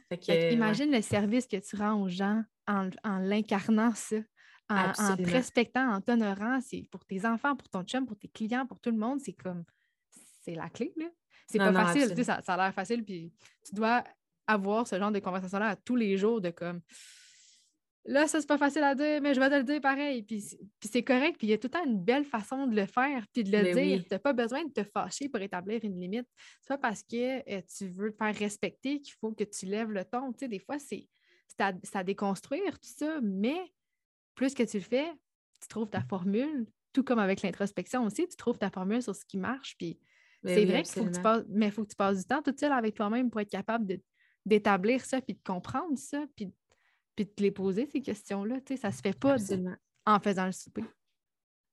imagine le service que tu rends aux gens en, l'incarnant ça. En, te respectant, en t'honorant, c'est pour tes enfants, pour ton chum, pour tes clients, pour tout le monde, c'est comme c'est la clé. Là. C'est pas facile, ça, ça a l'air facile, puis tu dois avoir ce genre de conversation-là tous les jours de comme Là, ça, c'est pas facile à dire, mais je vais te le dire pareil. Puis, c'est correct. Puis il y a tout le temps une belle façon de le faire, puis de le dire. Tu n'as pas besoin de te fâcher pour établir une limite. C'est pas parce que euh, tu veux te faire respecter qu'il faut que tu lèves le ton. Tu sais, des fois, c'est à, déconstruire tout ça, mais plus que tu le fais, tu trouves ta formule, tout comme avec l'introspection aussi, tu trouves ta formule sur ce qui marche. Puis c'est vrai qu'il faut que tu passes, mais il faut que tu passes du temps tout seul avec toi-même pour être capable d'établir ça, puis de comprendre ça, puis puis de te les poser, ces questions-là. Tu sais, ça se fait pas en faisant le souper.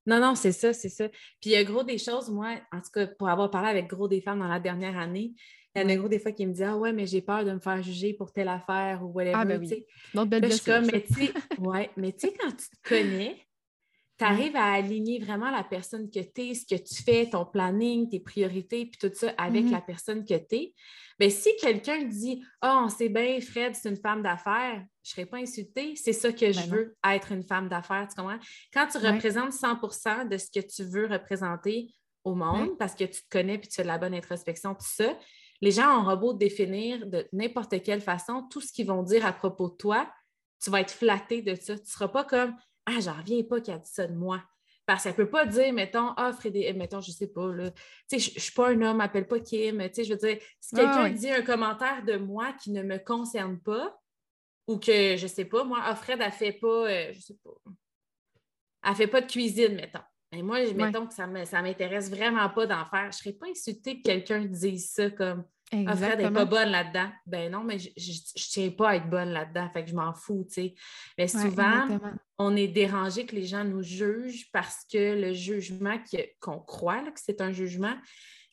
Non, non, c'est ça, c'est ça. Puis il y a gros des choses, moi, en tout cas, pour avoir parlé avec gros des femmes dans la dernière année, il y en a gros des fois qui me disent Ah ouais, mais j'ai peur de me faire juger pour telle affaire ou whatever. Ah, ben oui. belle je suis comme, mais tu sais, ouais, mais tu sais, quand tu te connais, tu arrives à aligner vraiment la personne que tu es, ce que tu fais, ton planning, tes priorités, puis tout ça avec mm-hmm. la personne que tu es. Bien, si quelqu'un dit Ah, oh, on sait bien, Fred, c'est une femme d'affaires, je ne serais pas insultée. C'est ça que je ben veux, être une femme d'affaires. Tu comprends? Quand tu représentes 100% de ce que tu veux représenter au monde, parce que tu te connais puis tu fais de la bonne introspection, tout ça, les gens ont beau définir de n'importe quelle façon tout ce qu'ils vont dire à propos de toi, tu vas être flatté de ça. Tu ne seras pas comme ah, j'en reviens pas qu'il a dit ça de moi. Parce qu'elle ne peut pas dire, mettons, ah, Frédéric, mettons, je ne sais pas, là, tu sais, je ne suis pas un homme, appelle pas Kim, tu sais, je veux dire, si quelqu'un dit un commentaire de moi qui ne me concerne pas, ou que, je ne sais pas, moi, ah, Fred, elle fait pas, euh, je sais pas, elle fait pas de cuisine, mettons. Et moi, mettons que ça ne m'intéresse vraiment pas d'en faire. Je ne serais pas insultée que quelqu'un dise ça comme ah, Fred n'est pas bonne là-dedans. Ben non, mais je ne tiens pas à être bonne là-dedans, fait que je m'en fous, tu sais. Mais souvent, on est dérangé que les gens nous jugent parce que le jugement qu'on croit que c'est un jugement,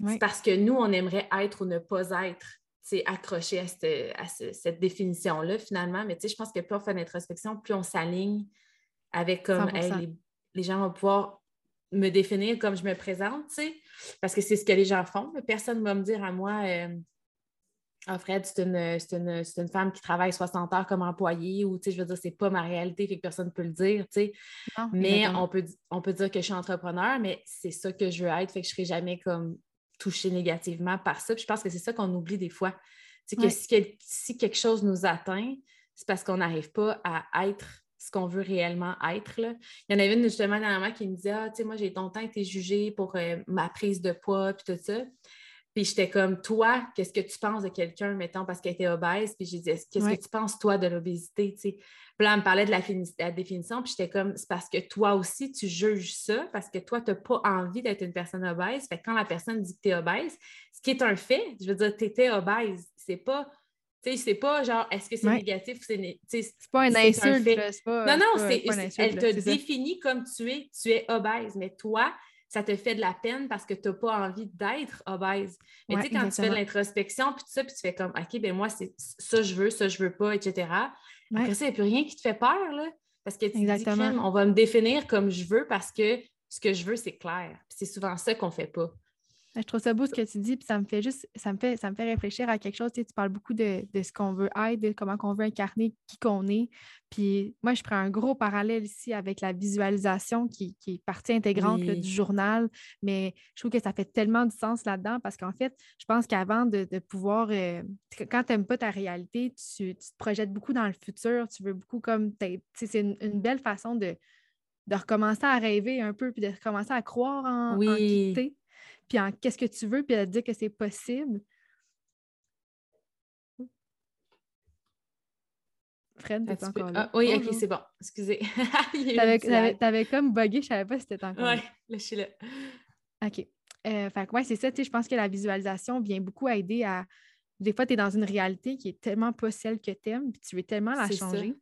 c'est parce que nous, on aimerait être ou ne pas être c'est accroché à cette, définition-là, finalement. Mais tu sais, je pense que plus on fait introspection, plus on s'aligne avec comme les, les, gens vont pouvoir me définir comme je me présente, tu sais, parce que c'est ce que les gens font. Personne ne va me dire à moi, euh, ah, Fred, c'est une, femme qui travaille 60 heures comme employée, ou, tu sais, je veux dire, c'est pas ma réalité, fait que personne ne peut le dire, tu sais. mais on peut, on peut dire que je suis entrepreneur, mais c'est ça que je veux être, fait que je serai jamais comme touchée négativement par ça. Puis je pense que c'est ça qu'on oublie des fois. Tu sais, que si, si quelque chose nous atteint, c'est parce qu'on n'arrive pas à être ce qu'on veut réellement être. Là. Il y en avait une justement dernièrement qui me disait Ah, tu sais, moi, j'ai longtemps été jugée pour euh, ma prise de poids, puis tout ça. Puis j'étais comme, toi, qu'est-ce que tu penses de quelqu'un, mettons, parce qu'elle était obèse? Puis j'ai dit, qu'est-ce que tu penses, toi, de l'obésité? Puis là, elle me parlait de la, définition, puis j'étais comme, c'est parce que toi aussi, tu juges ça, parce que toi, tu n'as pas envie d'être une personne obèse. Fait que quand la personne dit que tu es obèse, ce qui est un fait, je veux dire, tu étais obèse. C'est pas c'est pas genre, est-ce que c'est négatif ou c'est. C'est pas un insulte. non, non, elle te définit comme tu es. Tu es obèse, mais toi, ça te fait de la peine parce que tu n'as pas envie d'être obèse. Mais tu sais, quand tu fais de l'introspection, puis tout ça, puis tu fais comme, OK, ben moi, c'est ça je veux, ça je veux pas, etc. Après ça, il n'y a plus rien qui te fait peur, là. Parce que tu exactement. dis, on va me définir comme je veux parce que ce que je veux, c'est clair. c'est souvent ça qu'on ne fait pas. Je trouve ça beau ce que tu dis, puis ça me fait juste, ça me fait, ça me fait réfléchir à quelque chose. Tu, sais, tu parles beaucoup de, ce qu'on veut être, de comment on veut incarner qui qu'on est. Puis moi, je prends un gros parallèle ici avec la visualisation qui, est partie intégrante du journal, mais je trouve que ça fait tellement du sens là-dedans parce qu'en fait, je pense qu'avant de, pouvoir, euh, quand tu n'aimes pas ta réalité, tu, te projettes beaucoup dans le futur, tu veux beaucoup comme, c'est une belle façon de de recommencer à rêver un peu, puis de recommencer à croire en, oui. Puis en qu'est-ce que tu veux, puis à dire que c'est possible. Fred, t'es encore là? Ah, oui, ok, c'est bon. Excusez. [laughs] T'avais comme bugué, je savais pas si t'étais encore là. Oui, là, je suis là. OK. Euh, fait ouais, c'est ça. Je pense que la visualisation vient beaucoup aider à. Des fois, tu es dans une réalité qui est tellement pas celle que tu aimes, puis tu veux tellement la changer.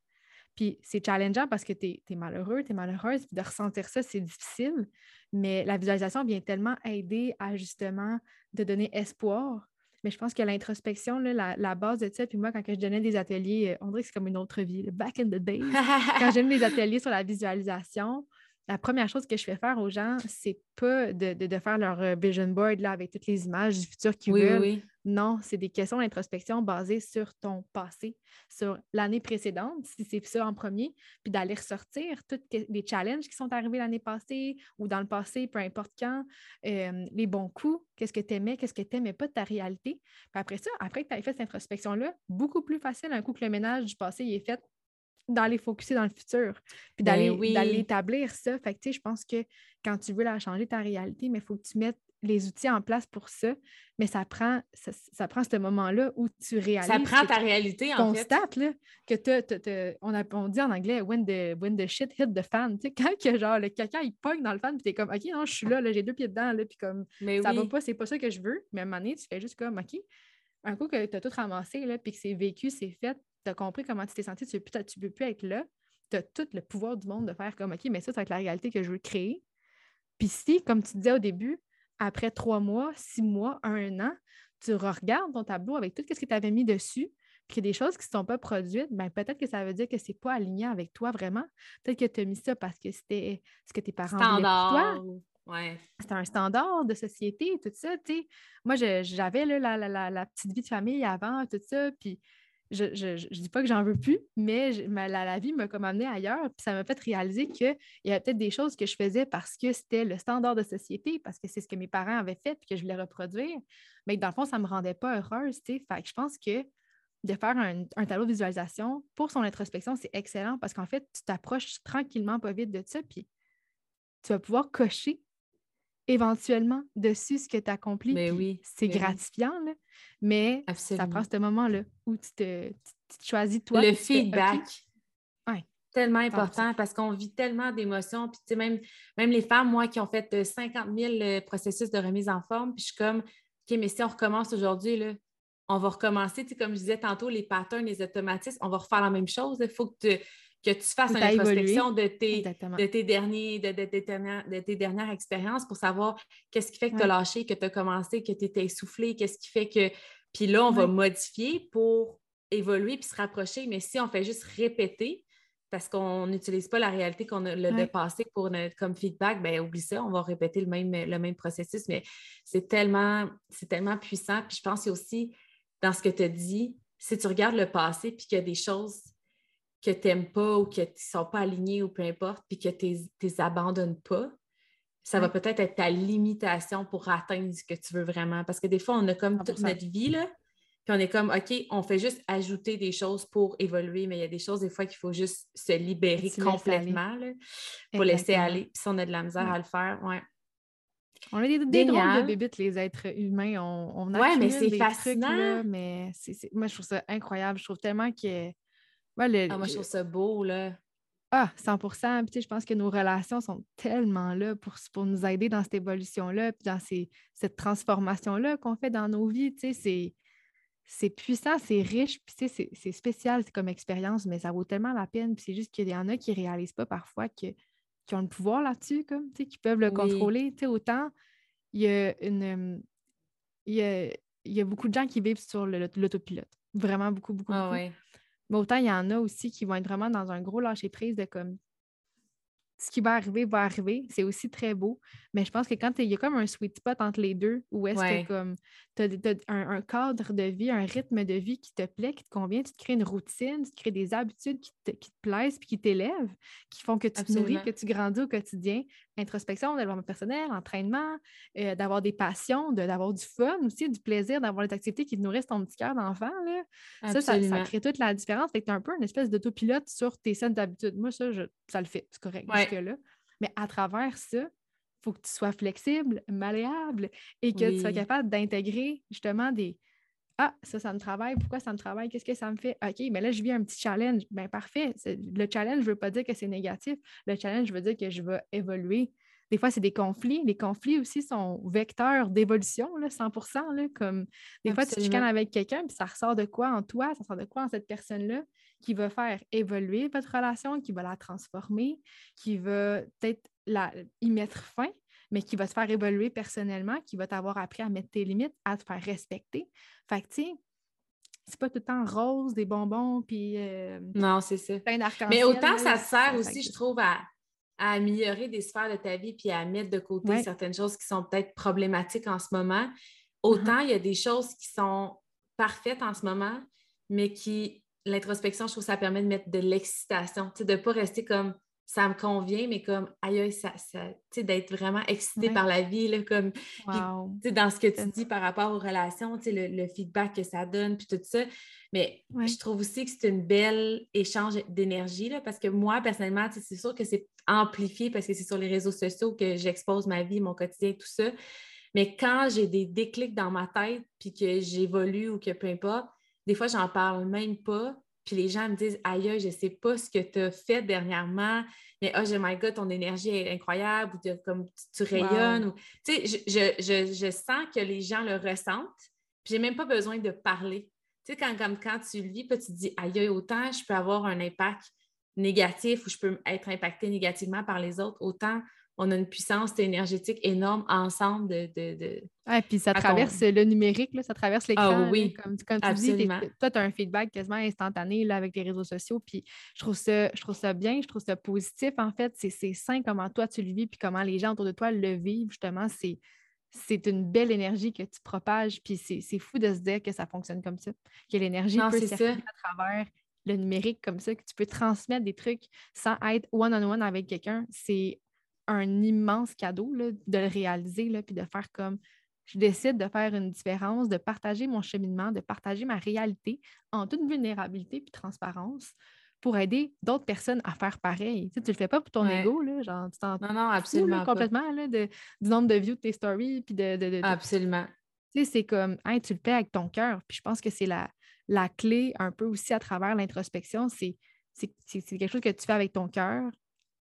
Puis c'est challengeant parce que tu es, malheureux, tu es malheureuse, puis de ressentir ça, c'est difficile. Mais la visualisation vient tellement aider à justement de donner espoir. Mais je pense que l'introspection, la, base de ça, puis moi, quand je donnais des ateliers, euh, on dirait que c'est comme une autre vie, back in the days, [laughs] quand donnais des ateliers sur la visualisation, la première chose que je fais faire aux gens, c'est pas de, faire leur euh, vision board là, avec toutes les images du futur qu'ils veulent. Non, c'est des questions d'introspection basées sur ton passé, sur l'année précédente, si c'est ça en premier, puis d'aller ressortir tous les challenges qui sont arrivés l'année passée ou dans le passé, peu importe quand, euh, les bons coups, qu'est-ce que tu aimais, qu'est-ce que tu n'aimais pas de ta réalité. Puis après ça, après que tu aies fait cette introspection-là, beaucoup plus facile un coup que le ménage du passé est fait d'aller focuser dans le futur, puis d'aller ben établir ça. Fait que, je pense que quand tu veux la changer, ta réalité, mais il faut que tu mettes les outils en place pour ça, mais ça prend, ça, prend ce moment-là où tu réalises. Ça prend ta réalité, en constate, Là, que on, a, on dit en anglais when the, when the shit hit the fan. Tu sais, [laughs] quand que, genre, le caca, il pogne dans le fan, puis t'es comme, OK, non, je suis là, là j'ai deux pieds dedans, là, puis comme, mais ça va pas, c'est pas ça que je veux. Mais à un moment donné, tu fais juste comme, OK, un coup que tu as tout ramassé, là, puis que c'est vécu, c'est fait, tu as compris comment tu t'es senti, tu ne peux plus être là, tu as tout le pouvoir du monde de faire comme OK, mais ça, ça va être la réalité que je veux créer. Puis si, comme tu disais au début, après trois mois, six mois, un an, tu regardes ton tableau avec tout ce que tu avais mis dessus, puis qu'il y a des choses qui ne sont pas produites, ben peut-être que ça veut dire que ce n'est pas aligné avec toi vraiment. Peut-être que tu as mis ça parce que c'était ce que tes parents voulaient pour toi. Ouais. C'était un standard de société, tout ça. Moi, j'avais la, la, la, petite vie de famille avant, tout ça. Puis je, je, dis pas que j'en veux plus, mais la, vie m'a comme amené ailleurs, puis ça m'a fait réaliser qu'il y avait peut-être des choses que je faisais parce que c'était le standard de société, parce que c'est ce que mes parents avaient fait, puis que je voulais reproduire, mais dans le fond, ça ne me rendait pas heureuse, Fait que je pense que de faire un, tableau de visualisation pour son introspection, c'est excellent parce qu'en fait, tu t'approches tranquillement, pas vite de ça, puis tu vas pouvoir cocher éventuellement dessus ce que tu as accompli. Mais oui. C'est gratifiant, là. mais ça prend ce moment-là où tu te, choisis toi. Le feedback. Tellement important parce qu'on vit tellement d'émotions. Puis, même, même les femmes, moi, qui ont fait 50 000 euh, processus de remise en forme, puis je suis comme, OK, mais si on recommence aujourd'hui, là, on va recommencer, comme je disais tantôt, les patterns, les automatismes, on va refaire la même chose. Il faut que tu que tu fasses une introspection de tes, de tes, derniers, de, tes dernières, de tes dernières expériences pour savoir qu'est-ce qui fait que tu as lâché, que tu as commencé, que tu étais essoufflé, qu'est-ce qui fait que. Puis là, on va modifier pour évoluer puis se rapprocher. Mais si on fait juste répéter, parce qu'on n'utilise pas la réalité qu'on a le passé pour comme feedback, ben oublie ça, on va répéter le même, le même processus. Mais c'est tellement, c'est tellement puissant. Puis je pense aussi dans ce que tu as dit, si tu regardes le passé puis qu'il y a des choses que tu n'aimes pas ou que tu ne sont pas alignés ou peu importe, puis que tu ne les abandonnes pas, ça va peut-être être ta limitation pour atteindre ce que tu veux vraiment. Parce que des fois, on a comme toute notre vie, là, puis on est comme, OK, on fait juste ajouter des choses pour évoluer, mais il y a des choses, des fois, qu'il faut juste se libérer complètement pour laisser aller. Puis si on a de la misère à le faire, ouais. On a des, des drôles de bébites, les êtres humains. On, a ouais, mais c'est fascinant. mais moi, je trouve ça incroyable. Je trouve tellement que ah, moi, je trouve ça beau, là. Ah, 100 Puis, je pense que nos relations sont tellement là pour, pour nous aider dans cette évolution-là, puis dans cette transformation-là qu'on fait dans nos vies. Tu sais, c'est puissant, c'est riche, puis c'est spécial comme expérience, mais ça vaut tellement la peine. Puis c'est juste qu'il y en a qui ne réalisent pas parfois que, qui ont le pouvoir là-dessus, comme, tu sais, qui peuvent le contrôler. Tu sais, autant, il y a une... Il y a, il y a beaucoup de gens qui vivent sur l'autopilote. Vraiment beaucoup, beaucoup, ah beaucoup. Mais autant il y en a aussi qui vont être vraiment dans un gros lâcher-prise de comme ce qui va arriver va arriver. C'est aussi très beau. Mais je pense que quand il y a comme un sweet spot entre les deux, où est-ce que comme tu as, un, cadre de vie, un rythme de vie qui te plaît, qui te convient, tu te crées une routine, tu te crées des habitudes qui te, qui te plaisent puis qui t'élèvent, qui font que tu te nourris, que tu grandis au quotidien. Introspection, développement personnel, entraînement, euh, d'avoir des passions, d'avoir du fun aussi, du plaisir, d'avoir des activités qui nourrissent ton petit cœur d'enfant. Ça, ça, ça, crée toute la différence. Fait que tu as un peu une espèce d'autopilote sur tes scènes d'habitude. Moi, ça, je, ça le fait. C'est correct là Mais à travers ça, il faut que tu sois flexible, malléable et que tu sois capable d'intégrer justement des Ah, ça, ça me travaille. Pourquoi ça me travaille? Qu'est-ce que ça me fait? OK, mais là, je vis un petit challenge. Bien, parfait. Le challenge ne veut pas dire que c'est négatif. Le challenge veut dire que je vais évoluer. Des fois, c'est des conflits. Les conflits aussi sont vecteurs d'évolution, 100 là, Comme des fois, tu chicanes avec quelqu'un, puis ça ressort de quoi en toi, ça sort de quoi en cette personne-là qui va faire évoluer votre relation, qui va la transformer, qui va peut-être y mettre fin, mais qui va te faire évoluer personnellement, qui va t'avoir appris à mettre tes limites, à te faire respecter. Fait que, tu sais, c'est pas tout le temps rose, des bonbons, puis. Euh, non, c'est ça. Mais autant ça sert aussi, je trouve, à, améliorer des sphères de ta vie, puis à mettre de côté certaines choses qui sont peut-être problématiques en ce moment. Autant uh-huh. il y a des choses qui sont parfaites en ce moment, mais qui, l'introspection, je trouve que ça permet de mettre de l'excitation, de ne pas rester comme ça me convient, mais comme aïe, ça, ça d'être vraiment excité par la vie, là, comme dans ce que tu dis par rapport aux relations, le, le feedback que ça donne, puis tout ça. Mais je trouve aussi que c'est une belle échange d'énergie, parce que moi, personnellement, c'est sûr que c'est amplifié parce que c'est sur les réseaux sociaux que j'expose ma vie, mon quotidien, tout ça. Mais quand j'ai des déclics dans ma tête, puis que j'évolue ou que peu importe, des fois, j'en parle même pas, puis les gens me disent Aïe, je ne sais pas ce que tu as fait dernièrement, mais oh my God, ton énergie est incroyable, ou comme tu, rayonnes. Tu sais, je, sens que les gens le ressentent, puis j'ai même pas besoin de parler. Tu sais, quand, comme, quand tu le vis, puis tu te dis Aïe, autant je peux avoir un impact négatif ou je peux être impacté négativement par les autres, autant on a une puissance énergétique énorme ensemble de. de, puis ça traverse le numérique, là, ça traverse l'écran. Ah oui, comme, tu dis, toi, tu as un feedback quasiment instantané là, avec les réseaux sociaux. Puis je trouve, ça, je trouve ça bien, je trouve ça positif. En fait, c'est sain comment toi tu le vis, puis comment les gens autour de toi le vivent. Justement, c'est. C'est une belle énergie que tu propages, puis c'est fou de se dire que ça fonctionne comme ça, que l'énergie peut circuler à travers le numérique comme ça, que tu peux transmettre des trucs sans être one-on-one -on -one avec quelqu'un. C'est un immense cadeau de le réaliser, là, puis de faire comme je décide de faire une différence, de partager mon cheminement, de partager ma réalité en toute vulnérabilité puis transparence pour aider d'autres personnes à faire pareil. Tu ne le fais pas pour ton ego, là, genre tu t'en Non, non, absolument. complètement là, de, du nombre de views de tes stories. Puis de, absolument. Tu sais, c'est comme tu le fais avec ton cœur. Puis je pense que c'est la, la clé un peu aussi à travers l'introspection, c'est quelque chose que tu fais avec ton cœur,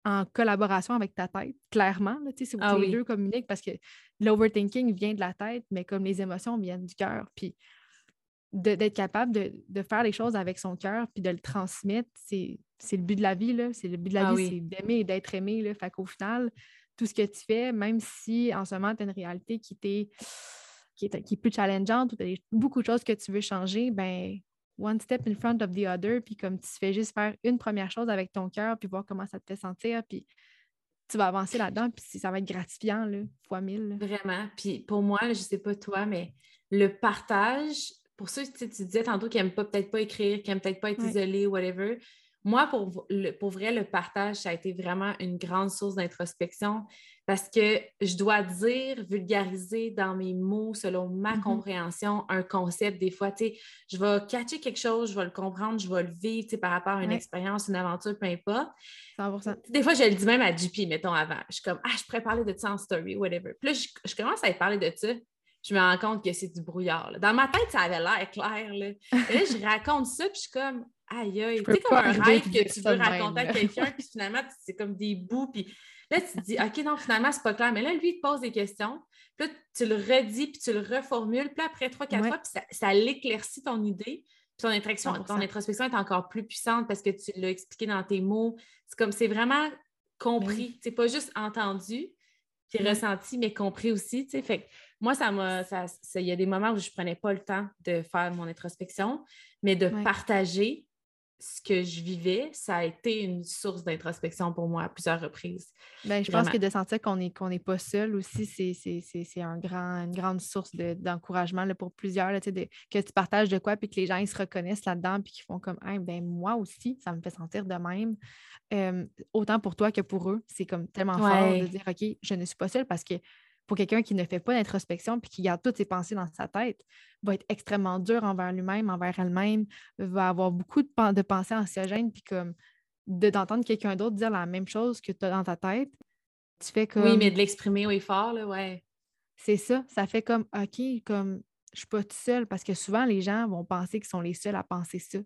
en collaboration avec ta tête, clairement. C'est où ah les deux communiquent parce que l'overthinking vient de la tête, mais comme les émotions viennent du cœur. Puis d'être capable de, faire les choses avec son cœur puis de le transmettre, c'est le but de la vie. C'est le but de la ah vie, c'est d'aimer et d'être aimé. Là. Fait qu'au final, tout ce que tu fais, même si en ce moment, tu as une réalité qui, qui, est, qui est plus challengeante ou tu as beaucoup de choses que tu veux changer, ben one step in front of the other, puis comme tu fais juste faire une première chose avec ton cœur, puis voir comment ça te fait sentir, puis tu vas avancer là-dedans, puis ça va être gratifiant, là, fois mille. Vraiment. Puis pour moi, je ne sais pas toi, mais le partage, pour ceux, tu disais tantôt qu'ils n'aiment peut-être pas écrire, qu'ils n'aiment peut-être pas être isolés, whatever. Moi, pour, pour vrai, le partage, ça a été vraiment une grande source d'introspection parce que je dois dire, vulgariser dans mes mots, selon ma mm-hmm. compréhension, un concept. Des fois, tu sais, je vais catcher quelque chose, je vais le comprendre, je vais le vivre, tu sais, par rapport à une expérience, une aventure, peu importe. 100%. Des fois, je le dis même à JP, mettons, avant. Je suis comme, ah, je pourrais parler de ça en story, whatever. Puis là, je, commence à parler de ça je me rends compte que c'est du brouillard. Dans ma tête, ça avait l'air clair. Là. Et là, je raconte ça, puis je suis comme, aïe, aïe. Tu sais, comme un rêve que tu veux raconter à quelqu'un, puis finalement, c'est comme des bouts, puis Là, tu te dis, OK, non, finalement, c'est pas clair. Mais là, lui, il te pose des questions. Puis là, tu le redis, puis tu le reformules. Puis après trois, quatre fois, puis ça, ça l'éclaircit ton idée. Puis ton, introspection, ton introspection est encore plus puissante parce que tu l'as expliqué dans tes mots. C'est comme, c'est vraiment compris. C'est pas juste entendu, puis ressenti, mais compris aussi. Tu sais. Fait moi, ça m'a. Il y a des moments où je prenais pas le temps de faire mon introspection, mais de partager ce que je vivais, ça a été une source d'introspection pour moi à plusieurs reprises. Bien, je pense que de sentir qu'on n'est pas seul aussi, c'est un grand, une grande source d'encouragement pour plusieurs, là, de, que tu partages de quoi, puis que les gens ils se reconnaissent là-dedans, puis qu'ils font comme ben, moi aussi, ça me fait sentir de même. autant pour toi que pour eux, c'est comme tellement fort de dire OK, je ne suis pas seule parce que pour quelqu'un qui ne fait pas d'introspection puis qui garde toutes ses pensées dans sa tête, va être extrêmement dur envers lui-même, envers elle-même, va avoir beaucoup de, de pensées anxiogènes, puis comme d'entendre quelqu'un d'autre dire la même chose que tu as dans ta tête, tu fais comme. Oui, mais de l'exprimer oui fort, là, ouais. C'est ça. Ça fait comme OK, comme je suis pas toute seule parce que souvent les gens vont penser qu'ils sont les seuls à penser ça.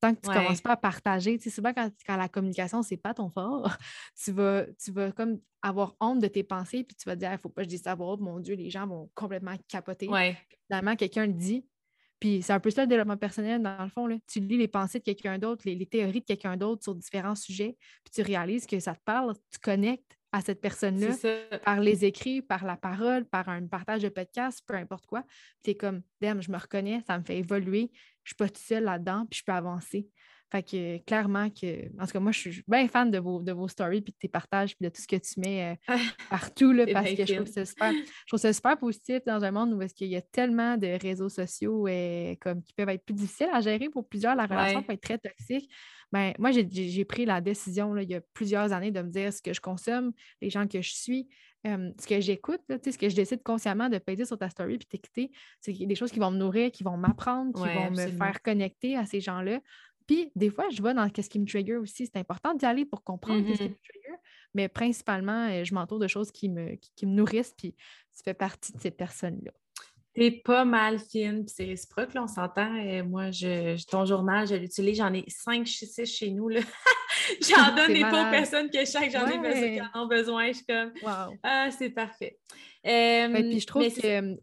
Tant que tu ne commences pas à partager, tu sais, souvent quand, quand la communication, c'est pas ton fort, [laughs] tu vas, tu vas comme avoir honte de tes pensées, puis tu vas te dire, il ne faut pas que je dise ça, oh, mon Dieu, les gens vont complètement capoter. Ouais. Finalement, quelqu'un le dit, puis c'est un peu ça le développement personnel, dans le fond. Là. Tu lis les pensées de quelqu'un d'autre, les, théories de quelqu'un d'autre sur différents sujets, puis tu réalises que ça te parle, tu connectes à cette personne-là par les écrits, par la parole, par un partage de podcast, peu importe quoi. Tu es comme, damn, je me reconnais, ça me fait évoluer, je suis pas toute seule là-dedans, puis je peux avancer. Fait que clairement que, en tout cas, moi, je suis bien fan de vos, de vos stories, puis de tes partages, puis de tout ce que tu mets euh, [laughs] partout, là, parce que je trouve, ça super, je trouve ça super positif dans un monde où il y a tellement de réseaux sociaux euh, comme, qui peuvent être plus difficiles à gérer pour plusieurs. La relation peut être très toxique. Ben, moi, j'ai pris la décision là, il y a plusieurs années de me dire ce que je consomme, les gens que je suis, ce que j'écoute, ce que je décide consciemment de payer sur ta story puis t'écouter, c'est des choses qui vont me nourrir, qui vont m'apprendre, qui vont me faire connecter à ces gens-là. Puis, des fois, je vois dans ce qui me trigger aussi. C'est important d'y aller pour comprendre ce qui mm-hmm. me trigger, mais principalement, euh, je m'entoure de choses qui me, qui, me nourrissent, puis tu fais partie de ces personnes-là. T'es pas mal fine, puis c'est réciproque, là, on s'entend. Euh, moi, je, ton journal, je l'utilise, j'en ai 5, 6 chez nous. Là. [laughs] [laughs] j'en donne des pauvres personnes que chaque j'en ai besoin, qui en ont besoin. Je suis comme, ah, c'est parfait. Euh, puis je trouve que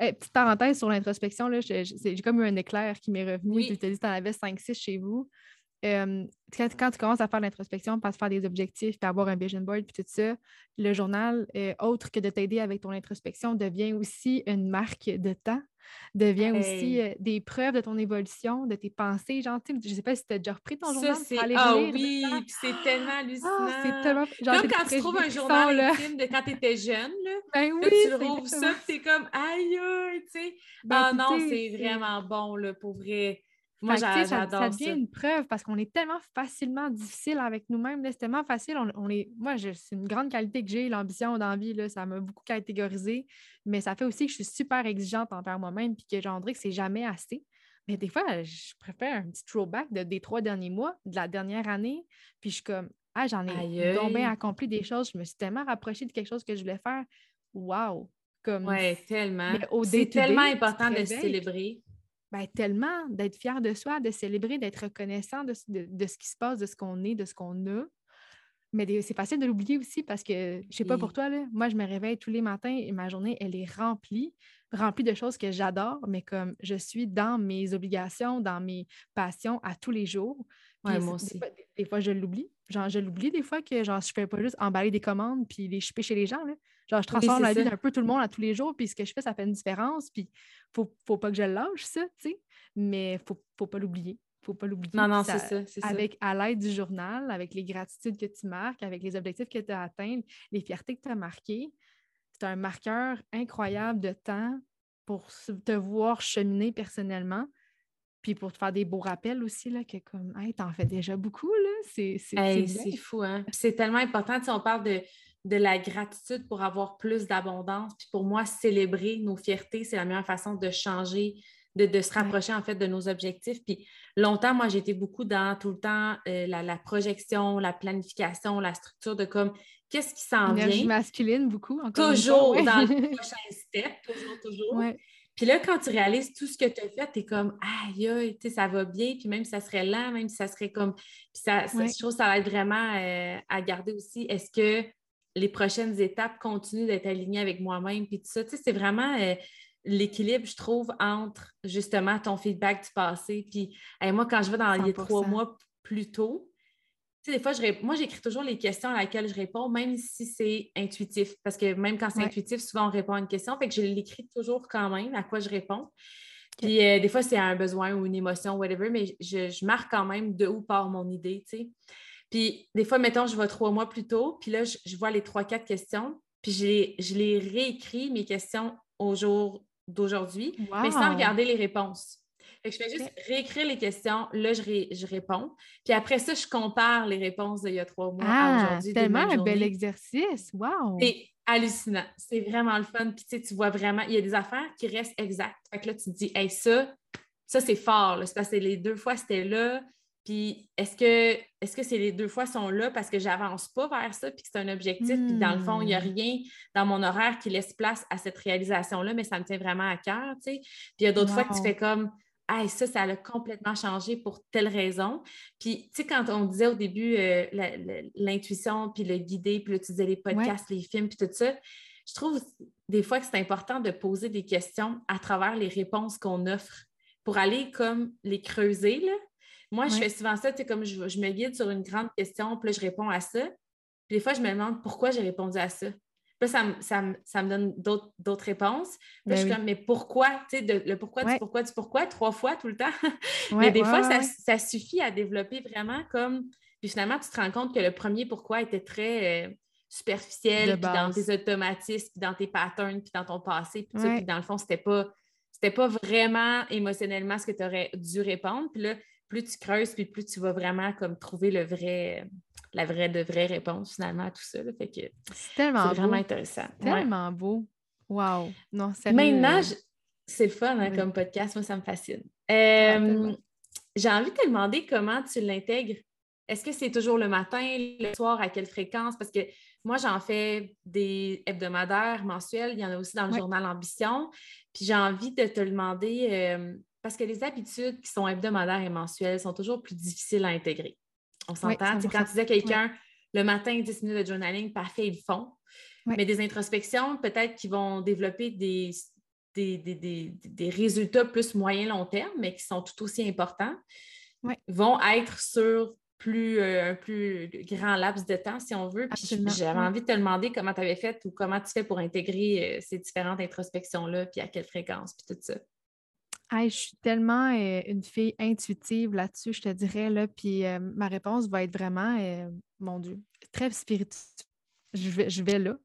eh, petite parenthèse sur l'introspection, j'ai comme eu un éclair qui m'est revenu. Tu te dis que tu en avais 5-6 chez vous. Quand, tu commences à faire l'introspection, à faire des objectifs, puis avoir un vision board, puis tout ça, le journal, euh, autre que de t'aider avec ton introspection, devient aussi une marque de temps devient aussi euh, des preuves de ton évolution, de tes pensées. Genre, je ne sais pas si tu as déjà repris ton journal pour aller Ah oui, c'est tellement ah, hallucinant. c'est tellement... Genre, comme quand tu trouves un journal intime de quand tu étais jeune, là, ben oui, tu rouvres ça, es comme aïe, tu sais. Ben, ah non, c'est vraiment bon, là, pour vrai. Moi, ça. Ça devient une preuve parce qu'on est tellement facilement difficile avec nous-mêmes. C'est tellement facile. On, est... Moi, c'est une grande qualité que j'ai, l'ambition d'envie. Ça m'a beaucoup catégorisé. Mais ça fait aussi que je suis super exigeante envers moi-même puis que j'endrais que c'est jamais assez. Mais des fois, je préfère un petit throwback de, des trois derniers mois, de la dernière année. Puis je suis comme, ah, j'en ai tombé accompli des choses. Je me suis tellement rapprochée de quelque chose que je voulais faire. Waouh! Comme... Oui, tellement. C'est tellement important de se célébrer. Ben, tellement d'être fier de soi, de célébrer, d'être reconnaissant de, ce qui se passe, de ce qu'on est, de ce qu'on a. Mais c'est facile de l'oublier aussi parce que, je sais pas pour toi, là, moi, je me réveille tous les matins et ma journée, elle est remplie, remplie de choses que j'adore, mais comme je suis dans mes obligations, dans mes passions à tous les jours. moi aussi. Des fois, je l'oublie. Genre, je l'oublie des fois que genre, je fais pas juste emballer des commandes puis les choper chez les gens. Là. Genre, je transforme la vie d'un peu tout le monde à tous les jours, puis ce que je fais, ça fait une différence, puis faut, faut pas que je lâche, ça, tu sais, mais faut, faut pas l'oublier. Faut pas l'oublier. Non, non, c'est ça, Avec, À l'aide du journal, avec les gratitudes que tu marques, avec les objectifs que tu as atteints, les fiertés que tu as marquées, c'est un marqueur incroyable de temps pour te voir cheminer personnellement, puis pour te faire des beaux rappels aussi, là, que comme, hey, t'en fais déjà beaucoup, là, c'est fou, hein? C'est tellement important, si on parle de de la gratitude pour avoir plus d'abondance. Puis pour moi, célébrer nos fiertés, c'est la meilleure façon de changer, de, se rapprocher en fait de nos objectifs. Puis longtemps, moi, j'étais beaucoup dans tout le temps euh, la, projection, la planification, la structure de comme qu'est-ce qui s'en vient? masculine, beaucoup. Encore toujours dans le [laughs] prochain step, toujours, toujours. Puis là, quand tu réalises tout ce que tu as fait, tu es comme aïe, aïe, ça va bien. Puis même si ça serait lent, même si ça serait comme. Puis ça, je trouve que ça va être vraiment euh, à garder aussi. Est-ce que les prochaines étapes continuent d'être alignées avec moi-même, puis tout ça. Tu sais, c'est vraiment euh, l'équilibre, je trouve, entre justement ton feedback du passé. Puis moi, quand je vais dans les trois mois plus tôt, tu sais, des fois, je, moi, j'écris toujours les questions à laquelle je réponds, même si c'est intuitif. Parce que même quand c'est intuitif, souvent, on répond à une question. Fait que je l'écris toujours quand même à quoi je réponds. Puis euh, des fois, c'est un besoin ou une émotion, whatever, mais je, je marque quand même de où part mon idée, tu sais. Puis des fois, mettons, je vais trois mois plus tôt, puis là, je, vois les trois, quatre questions, puis je les, je les réécris, mes questions au jour d'aujourd'hui, mais sans regarder les réponses. Fait que je fais juste réécrire les questions, là, je, je, réponds. Puis après ça, je compare les réponses d'il y a trois mois à ah, aujourd'hui. C'est tellement un bel exercice. Wow! C'est hallucinant. C'est vraiment le fun. Puis tu sais, tu vois vraiment, il y a des affaires qui restent exactes. Fait que là, tu te dis, hey, ça, ça, c'est fort. C'est parce que les deux fois, c'était là Puis est-ce que est-ce que c'est les deux fois sont là parce que j'avance pas vers ça, puis que c'est un objectif, puis dans le fond, il n'y a hmm. rien dans mon horaire qui laisse place à cette réalisation-là, mais ça me tient vraiment à cœur, tu sais. Puis il y a d'autres fois que tu fais comme ah, ça, ça a complètement changé pour telle raison. Puis, tu sais, quand on disait au début euh, l'intuition, puis le guider, puis là, tu disais les podcasts, les films, puis tout ça, je trouve des fois que c'est important de poser des questions à travers les réponses qu'on offre pour aller comme les creuser. Là. Moi, je fais souvent ça, tu sais, comme je, me guide sur une grande question, puis là, je réponds à ça. Puis des fois, je me demande pourquoi j'ai répondu à ça. Puis là, ça, me donne d'autres réponses. Puis là, je suis ben comme, mais pourquoi? Tu sais, le pourquoi du pourquoi du pourquoi, trois fois tout le temps. [laughs] mais des fois, ça, suffit à développer vraiment comme. Puis finalement, tu te rends compte que le premier pourquoi était très. Euh, superficiel, puis dans tes automatismes, puis dans tes patterns, puis dans ton passé, puis, puis dans le fond, c'était pas, pas vraiment émotionnellement ce que tu aurais dû répondre. Puis là, plus tu creuses, puis plus tu vas vraiment comme trouver le vrai, la vraie de vraie réponse finalement à tout ça. Fait que c'est tellement vraiment intéressant. Tellement beau. Wow. Non, Maintenant, c'est le fun hein, comme podcast. Moi, ça me fascine. Euh, j'ai envie de te demander comment tu l'intègres. Est-ce que c'est toujours le matin, le soir, à quelle fréquence? Parce que moi, j'en fais des hebdomadaires, mensuels. Il y en a aussi dans le journal Ambition. Puis j'ai envie de te demander, euh, parce que les habitudes qui sont hebdomadaires et mensuelles sont toujours plus difficiles à intégrer. On s'entend. quand tu dis à quelqu'un le matin, 10 minutes de journaling, parfait, ils le font. Mais des introspections, peut-être qu'ils vont développer des, des, résultats plus moyen-long terme, mais qui sont tout aussi importants, vont être sur plus, euh, un plus grand laps de temps, si on veut. j'avais envie de te demander comment tu avais fait ou comment tu fais pour intégrer euh, ces différentes introspections-là, puis à quelle fréquence, puis tout ça. Je suis tellement euh, une fille intuitive là-dessus, je te dirais, là, puis ma réponse va être vraiment, mon Dieu, très spirituelle. Je vais, je vais là.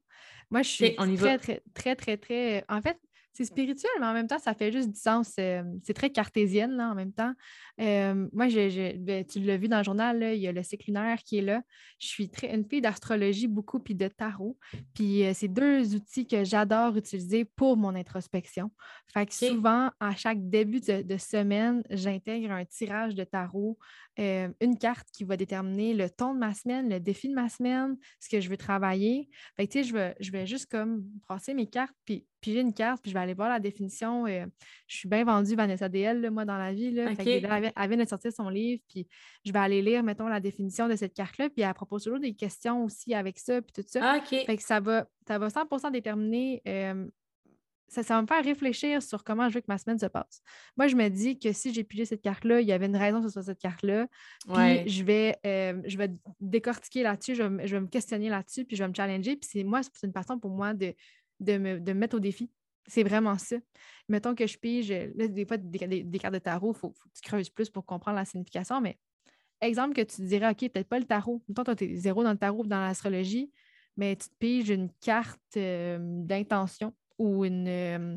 Moi, je suis très, très, très, très, très, En fait, c'est spirituel, mais en même temps, ça fait juste du sens. Euh, c'est très cartésienne, là, en même temps. Euh, moi, ben, tu l'as vu dans le journal, il y a le cycle lunaire qui est là. Je suis très, une fille d'astrologie beaucoup, puis de tarot. Puis euh, c'est deux outils que j'adore utiliser pour mon introspection. Fait que souvent, à chaque début de, semaine, j'intègre un tirage de tarot, une carte qui va déterminer le ton de ma semaine, le défi de ma semaine, ce que je veux travailler. Fait que, tu sais, je vais, je vais juste comme brasser mes cartes, puis puis j'ai une carte, puis je vais aller voir la définition. Euh, je suis bien vendue Vanessa DL, moi, dans la vie. Là. elle, vient de sortir son livre, puis je vais aller lire, mettons, la définition de cette carte-là, puis elle propose toujours des questions aussi avec ça, puis tout ça. Ah, fait que ça va, ça va 100% déterminer euh, ça, va me faire réfléchir sur comment je veux que ma semaine se passe. Moi, je me dis que si j'ai pigé cette carte-là, il y avait une raison que ce soit cette carte-là. Puis je, vais, euh, je vais décortiquer là-dessus, je, je, vais me questionner là-dessus, puis je vais me challenger. Puis c'est moi, c'est une façon pour moi de, de me, mettre au défi. C'est vraiment ça. Mettons que je pige, des fois, des, cartes de tarot, il faut, que tu creuses plus pour comprendre la signification, mais exemple que tu dirais, OK, peut-être pas le tarot. Mettons, tu es zéro dans le tarot dans l'astrologie, mais tu te piges une carte euh, d'intention ou une. Euh,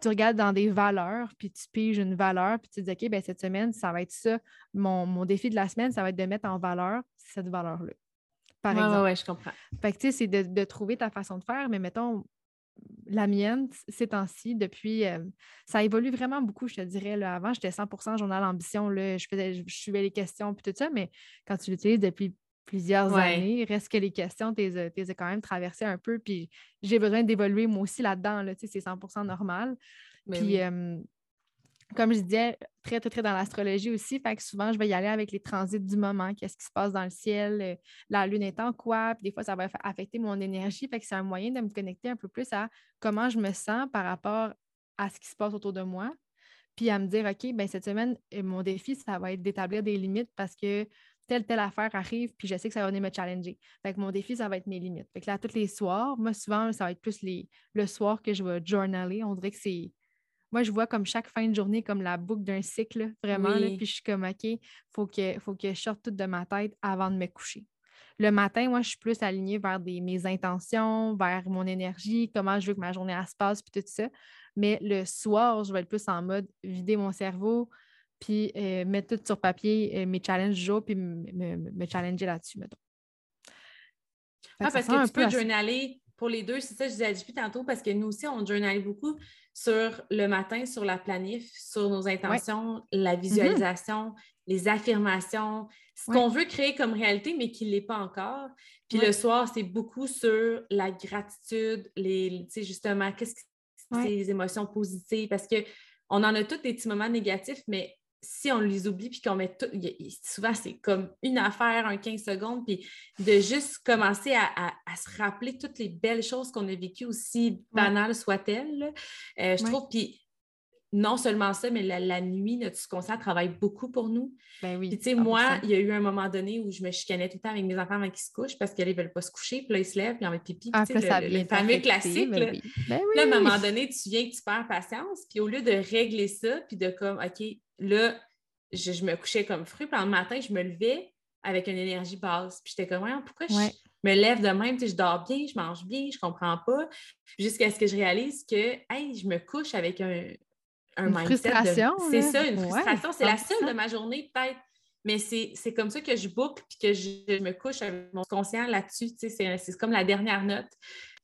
tu, regardes dans des valeurs, puis tu piges une valeur, puis tu te dis, OK, ben, cette semaine, ça va être ça. Mon, défi de la semaine, ça va être de mettre en valeur cette valeur-là. Par exemple. Oui, je comprends. Fait que, tu sais, c'est de, de, trouver ta façon de faire, mais mettons, la mienne, ces temps-ci, depuis, euh, ça évolue vraiment beaucoup, je te dirais. Là. Avant, j'étais 100% journal ambition, là, je, faisais, je, suivais les questions puis tout ça, mais quand tu l'utilises depuis plusieurs années, reste que les questions, tu les as quand même traversées un peu, puis j'ai besoin d'évoluer moi aussi là-dedans, là, c'est 100% normal. puis, comme je disais, très, très, très dans l'astrologie aussi. Fait que souvent, je vais y aller avec les transits du moment, qu'est-ce qui se passe dans le ciel, euh, la lune en quoi, puis des fois, ça va affecter mon énergie. Fait que c'est un moyen de me connecter un peu plus à comment je me sens par rapport à ce qui se passe autour de moi. Puis à me dire, OK, ben cette semaine, euh, mon défi, ça va être d'établir des limites parce que telle, telle affaire arrive, puis je sais que ça va venir me challenger. Fait que mon défi, ça va être mes limites. Fait que là, tous les soirs, moi, souvent, ça va être plus le soir que je vais journaler. On dirait que c'est moi, je vois comme chaque fin de journée comme la boucle d'un cycle, vraiment. puis je suis comme, OK, il faut que, faut que je sorte tout de ma tête avant de me coucher. Le matin, moi, je suis plus alignée vers mes intentions, vers mon énergie, comment je veux que ma journée se passe, puis tout ça. Mais le soir, je vais être plus en mode vider mon cerveau, puis euh, mettre tout sur papier, euh, mes challenges du jour, puis me, challenger là-dessus, mettons. Ah, parce que tu peux journaler pour les deux, c'est ça, je disais à JP tantôt, parce que nous aussi, on journalise beaucoup sur le matin, sur la planif, sur nos intentions, la visualisation, les affirmations, ce qu'on veut créer comme réalité, mais qui ne l'est pas encore. Puis le soir, c'est beaucoup sur la gratitude, les, justement, qu'est-ce que c'est les émotions positives, parce qu'on en a tous des petits moments négatifs, mais si on les oublie puis qu'on met tout, souvent c'est comme une affaire, un 15 secondes, puis de juste commencer à, se rappeler toutes les belles choses qu'on a vécues, aussi banales soient-elles. Euh, je trouve, puis non seulement ça, mais la, nuit, notre subconscient travaille beaucoup pour nous. Ben oui. Puis, tu sais, moi, il y a eu un moment donné où je me chicanais tout le temps avec mes enfants avant qu'ils se couchent parce qu'ils ne veulent pas se coucher. Puis là, ils se lèvent, puis ils en mettent pipi. Ah, sais, le, fameux classique. Ben oui. Ben oui. Là, à un moment donné, tu viens que tu perds patience. Puis au lieu de régler ça, puis de comme, OK, là, je, me couchais comme fruit. Puis le matin, je me levais avec une énergie basse. Puis j'étais comme, ouais, pourquoi je me lève de même? Tu sais, je dors bien, je mange bien, je comprends pas. Jusqu'à ce que je réalise que, hey, je me couche avec un, un une frustration. C'est ça, une frustration. c'est la seule de ma journée, peut-être. Mais c'est comme ça que je boucle puis que je, me couche avec mon conscient là-dessus. C'est comme la dernière note.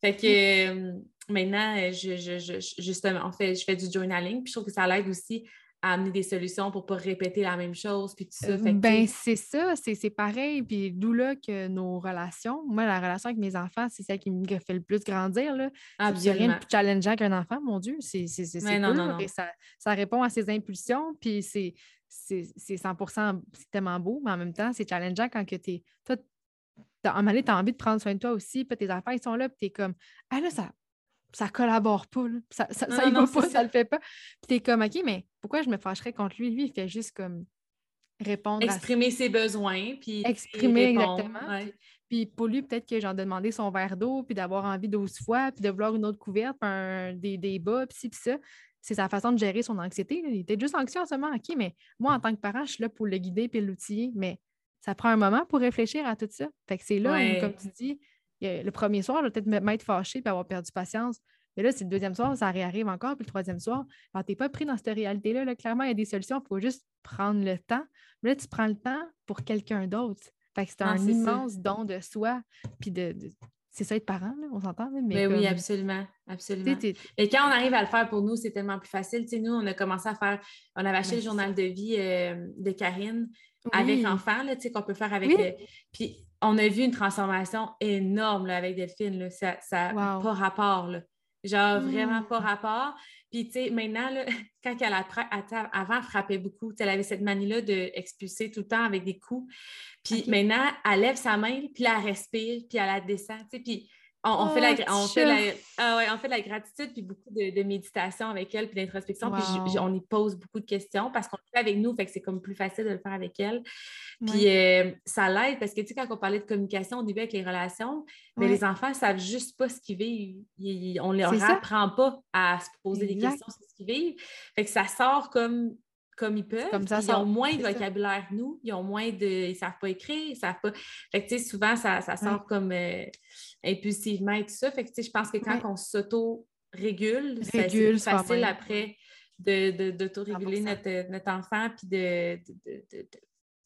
Fait que euh, maintenant, je, je, justement, en fait, je fais du journaling. Puis je trouve que ça l'aide aussi à amener des solutions pour ne pas répéter la même chose, puis tout ça. Euh, ben, c'est ça, c'est pareil. Puis d'où là que nos relations, moi, la relation avec mes enfants, c'est celle qui me fait le plus grandir. Là. Il rien de plus challengeant qu'un enfant, mon Dieu. C'est cool. Ça, ça, répond à ses impulsions, puis c'est 100 c'est tellement beau, mais en même temps, c'est challengeant quand tu es. Toi, en tu as envie de prendre soin de toi aussi, puis tes enfants, ils sont là, puis tu es comme, ah là, ça, ça collabore pas, ça, ça, ça, va pas, ça. le fait pas. Puis t'es comme, OK, mais pourquoi je me fâcherais contre lui? Lui, il fait juste comme répondre Exprimer ses besoins, puis Exprimer, exactement. Puis, pour lui, peut-être que j'en ai demandé son verre d'eau, puis d'avoir envie 12 fois, puis de vouloir une autre couverte, un, des, des bas, puis ci, puis ça. C'est sa façon de gérer son anxiété. Il était juste anxieux en ce moment. OK, mais moi, en tant que parent, je suis là pour le guider puis l'outiller, mais ça prend un moment pour réfléchir à tout ça. Fait que c'est là où, comme tu dis, le premier soir, je vais peut-être m'être fâché et avoir perdu patience. Mais là, c'est le deuxième soir, ça réarrive encore, puis le troisième soir, tu n'es pas pris dans cette réalité-là. Là. Clairement, il y a des solutions, il faut juste prendre le temps. Mais là, tu prends le temps pour quelqu'un d'autre. Fait que c'est un immense don de soi. Puis de, c'est ça être parent, on s'entend. Mais, oui, absolument. absolument. Et quand on arrive à le faire pour nous, c'est tellement plus facile. nous, on a commencé à faire, on avait acheté le journal de vie euh, de Karine avec enfant, qu'on peut faire avec. puis on a vu une transformation énorme avec Delphine. Ça n'a pas rapport. Genre, vraiment pas mmh. rapport. Puis, tu sais, maintenant, là, [laughs] quand elle a, avant, elle frappait beaucoup. Elle avait cette manie-là d'expulser tout le temps avec des coups. Puis maintenant, elle lève sa main, puis elle respire, puis elle la descend. Tu on, fait la, oh, on, fait la, ah ouais, on fait la gratitude, puis beaucoup de, méditation avec elle, puis d'introspection. Puis on y pose beaucoup de questions parce qu'on le fait avec nous, fait que c'est comme plus facile de le faire avec elle. Puis euh, ça l'aide parce que, tu sais, quand on parlait de communication au début avec les relations, mais les enfants ne savent juste pas ce qu'ils vivent. on ne leur apprend pas à se poser des questions sur ce qu'ils vivent. Fait que ça sort comme comme ils peuvent. Comme ça, ils ont moins de vocabulaire que nous, ils ont moins de. Ils ne savent pas écrire, ils ne savent pas. Fait que, souvent, ça, sort comme euh, impulsivement et tout ça. Fait que, je pense que quand on s'auto-régule, c'est plus facile après d'auto-réguler notre, notre, enfant puis de,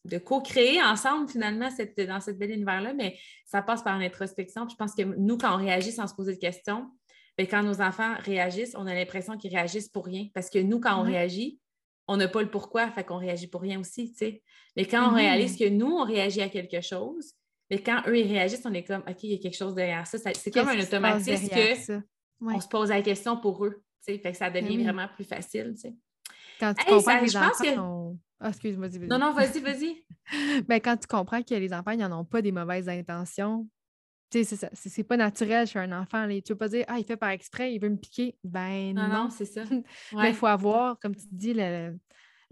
de, co-créer ensemble, finalement, cette, dans cette belle univers-là. Mais ça passe par l'introspection. Je pense que nous, quand on réagit sans se poser de questions, bien, quand nos enfants réagissent, on a l'impression qu'ils réagissent pour rien. Parce que nous, quand on réagit, on n'a pas le pourquoi, fait qu'on réagit pour rien aussi, tu sais. Mais quand on mm-hmm. réalise que nous, on réagit à quelque chose, mais quand eux, ils réagissent, on est comme, OK, il y a quelque chose derrière ça. c'est comme un automatisme que on se pose la question pour eux, tu sais. Fait que ça devient ben vraiment plus facile, tu sais. Quand tu comprends que les enfants ah, excuse-moi, vas-y. Non, non, vas-y, vas-y. [laughs] ben, quand tu comprends que les enfants, ils n'en ont pas des mauvaises intentions, sais, c'est pas naturel chez un enfant. Tu ne veux pas dire, ah, il fait par exprès, il veut me piquer. Ben non. Non, c'est ça. [laughs] Mais il faut avoir, comme tu dis, le,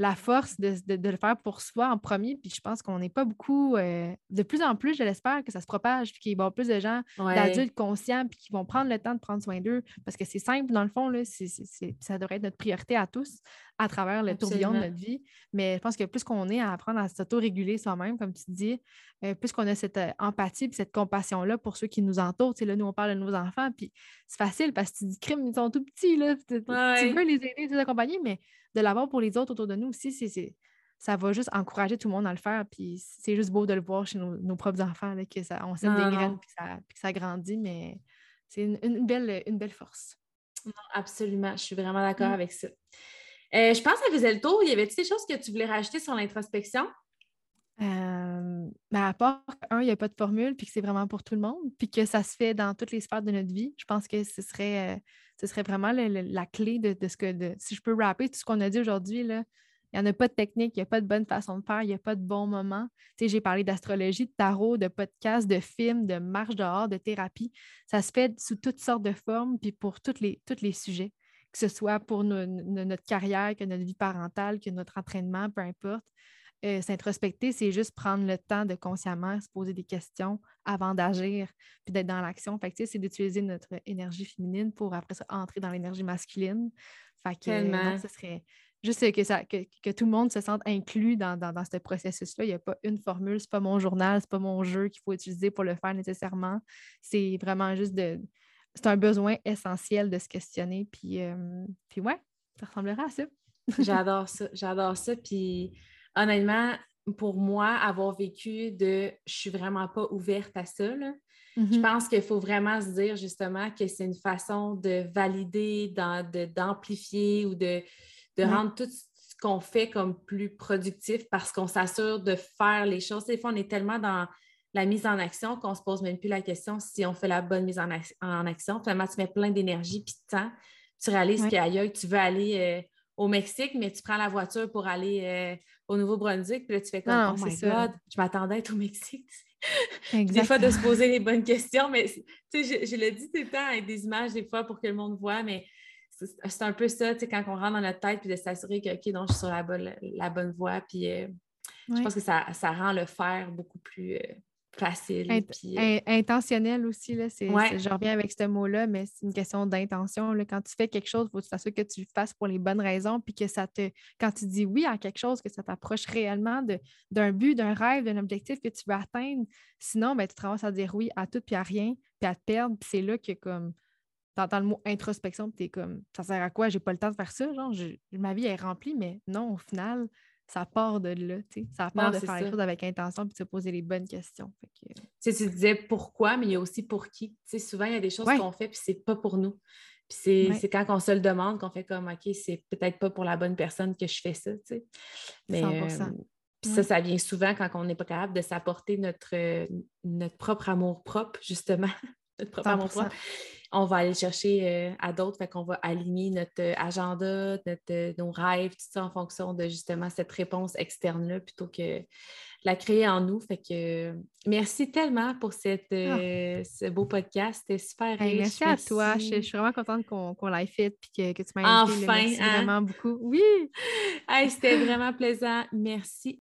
la force de, le faire pour soi en premier. Puis je pense qu'on n'est pas beaucoup, euh, de plus en plus, je l'espère, que ça se propage, puis qu'il y ait plus de gens, d'adultes conscients, puis qui vont prendre le temps de prendre soin d'eux. Parce que c'est simple, dans le fond, là, ça devrait être notre priorité à tous à travers le tourbillon de notre vie. Mais je pense que plus qu'on est à apprendre à s'auto-réguler soi-même, comme tu dis, euh, plus qu'on a cette euh, empathie et cette compassion-là pour ceux qui nous entourent. Tu là, nous, on parle de nos enfants, puis c'est facile parce que tu dis, crime, ils sont tout petits, là. Tu, veux les aider, les accompagner, mais de l'avoir pour les autres autour de nous aussi, c'est, ça va juste encourager tout le monde à le faire. Puis c'est juste beau de le voir chez nos, propres enfants, là, que ça, on sème des graines puis ça, ça grandit, mais c'est une, belle, une belle force. Non, absolument. Je suis vraiment d'accord mm. avec ça. Euh, je pense que ça faisait le tour. Il y avait-tu des choses que tu voulais rajouter sur l'introspection? Euh, ben, à part un, il n'y a pas de formule, puis que c'est vraiment pour tout le monde, puis que ça se fait dans toutes les sphères de notre vie. Je pense que ce serait, euh, ce serait vraiment la clé de, ce que, de, si je peux rapper tout ce qu'on a dit aujourd'hui, il n'y en a pas de technique, il n'y a pas de bonne façon de faire, il n'y a pas de bon moment. Tu sais, j'ai parlé d'astrologie, de tarot, de podcast, de films, de marche dehors, de thérapie. Ça se fait sous toutes sortes de formes, puis pour tous les, tous les sujets, que ce soit pour notre carrière, que notre vie parentale, que notre entraînement, peu importe. Euh, s'introspecter, c'est juste prendre le temps de consciemment se poser des questions avant d'agir, puis d'être dans l'action. Fait c'est d'utiliser notre énergie féminine pour après ça entrer dans l'énergie masculine. Fait que, ce serait juste que, ça, que, tout le monde se sente inclus dans, ce processus-là. Il n'y a pas une formule, ce n'est pas mon journal, ce n'est pas mon jeu qu'il faut utiliser pour le faire nécessairement. C'est vraiment juste de. C'est un besoin essentiel de se questionner. Puis, euh, puis ouais, ça ressemblera à ça. j'adore [laughs] ça. J'adore ça. Puis honnêtement, pour moi, avoir vécu de je suis vraiment pas ouverte à ça, je mm-hmm. pense qu'il faut vraiment se dire justement que c'est une façon de valider, d'amplifier ou de de rendre tout ce qu'on fait comme plus productif parce qu'on s'assure de faire les choses. Des fois, on est tellement dans la mise en action qu'on ne se pose même plus la question si on fait la bonne mise en, action. Finalement, tu mets plein d'énergie puis de temps. Tu réalises qu'ailleurs, tu veux aller euh, au Mexique, mais tu prends la voiture pour aller euh, au Nouveau-Brunswick. Puis là, tu fais comme, oh my God, je m'attendais à être au Mexique. [laughs] des fois, de se poser les bonnes questions, mais je, je, le dis tout le temps avec des images, des fois, pour que le monde voit, mais c'est un peu ça, tu sais, quand on rentre dans notre tête, puis de s'assurer que, OK, donc je suis sur la bonne, la bonne voie, puis euh, je pense que ça, rend le faire beaucoup plus euh, facile. Euh, intentionnel aussi, là, je reviens avec ce mot-là, mais c'est une question d'intention. Quand tu fais quelque chose, il faut que tu t'assures que tu le fasses pour les bonnes raisons, puis que ça te, quand tu dis oui à quelque chose, que ça t'approche réellement d'un but, d'un rêve, d'un objectif que tu veux atteindre. Sinon, ben, tu te à dire oui à tout, puis à rien, puis à te perdre, puis c'est là que comme t'entends le mot introspection, tu es comme, ça sert à quoi? J'ai pas le temps de faire ça. Genre, ma vie est remplie, mais non, au final, ça part de là, tu sais. Ça part de faire les choses avec intention puis de se poser les bonnes questions. Tu disais pourquoi, mais il y a aussi pour qui. Tu sais, souvent, il y a des choses qu'on fait puis c'est pas pour nous. Puis c'est quand on se le demande qu'on fait comme, OK, c'est peut-être pas pour la bonne personne que je fais ça, tu sais. Mais, 100%. Euh, puis ça, ça vient souvent quand on n'est pas capable de s'apporter notre, notre propre amour propre, justement. [laughs] notre propre amour propre on va aller chercher euh, à d'autres, fait qu'on va aligner notre euh, agenda, euh, nos rêves, tout ça en fonction de justement cette réponse externe-là plutôt que la créer en nous. Fait que merci tellement pour cette, ah. ce beau podcast. C'était super riche. merci, à toi. Je, suis vraiment contente qu'on l'ait fait et que, tu m'aies invité. Enfin, merci hein? vraiment beaucoup. Oui! [laughs] C'était vraiment plaisant. Merci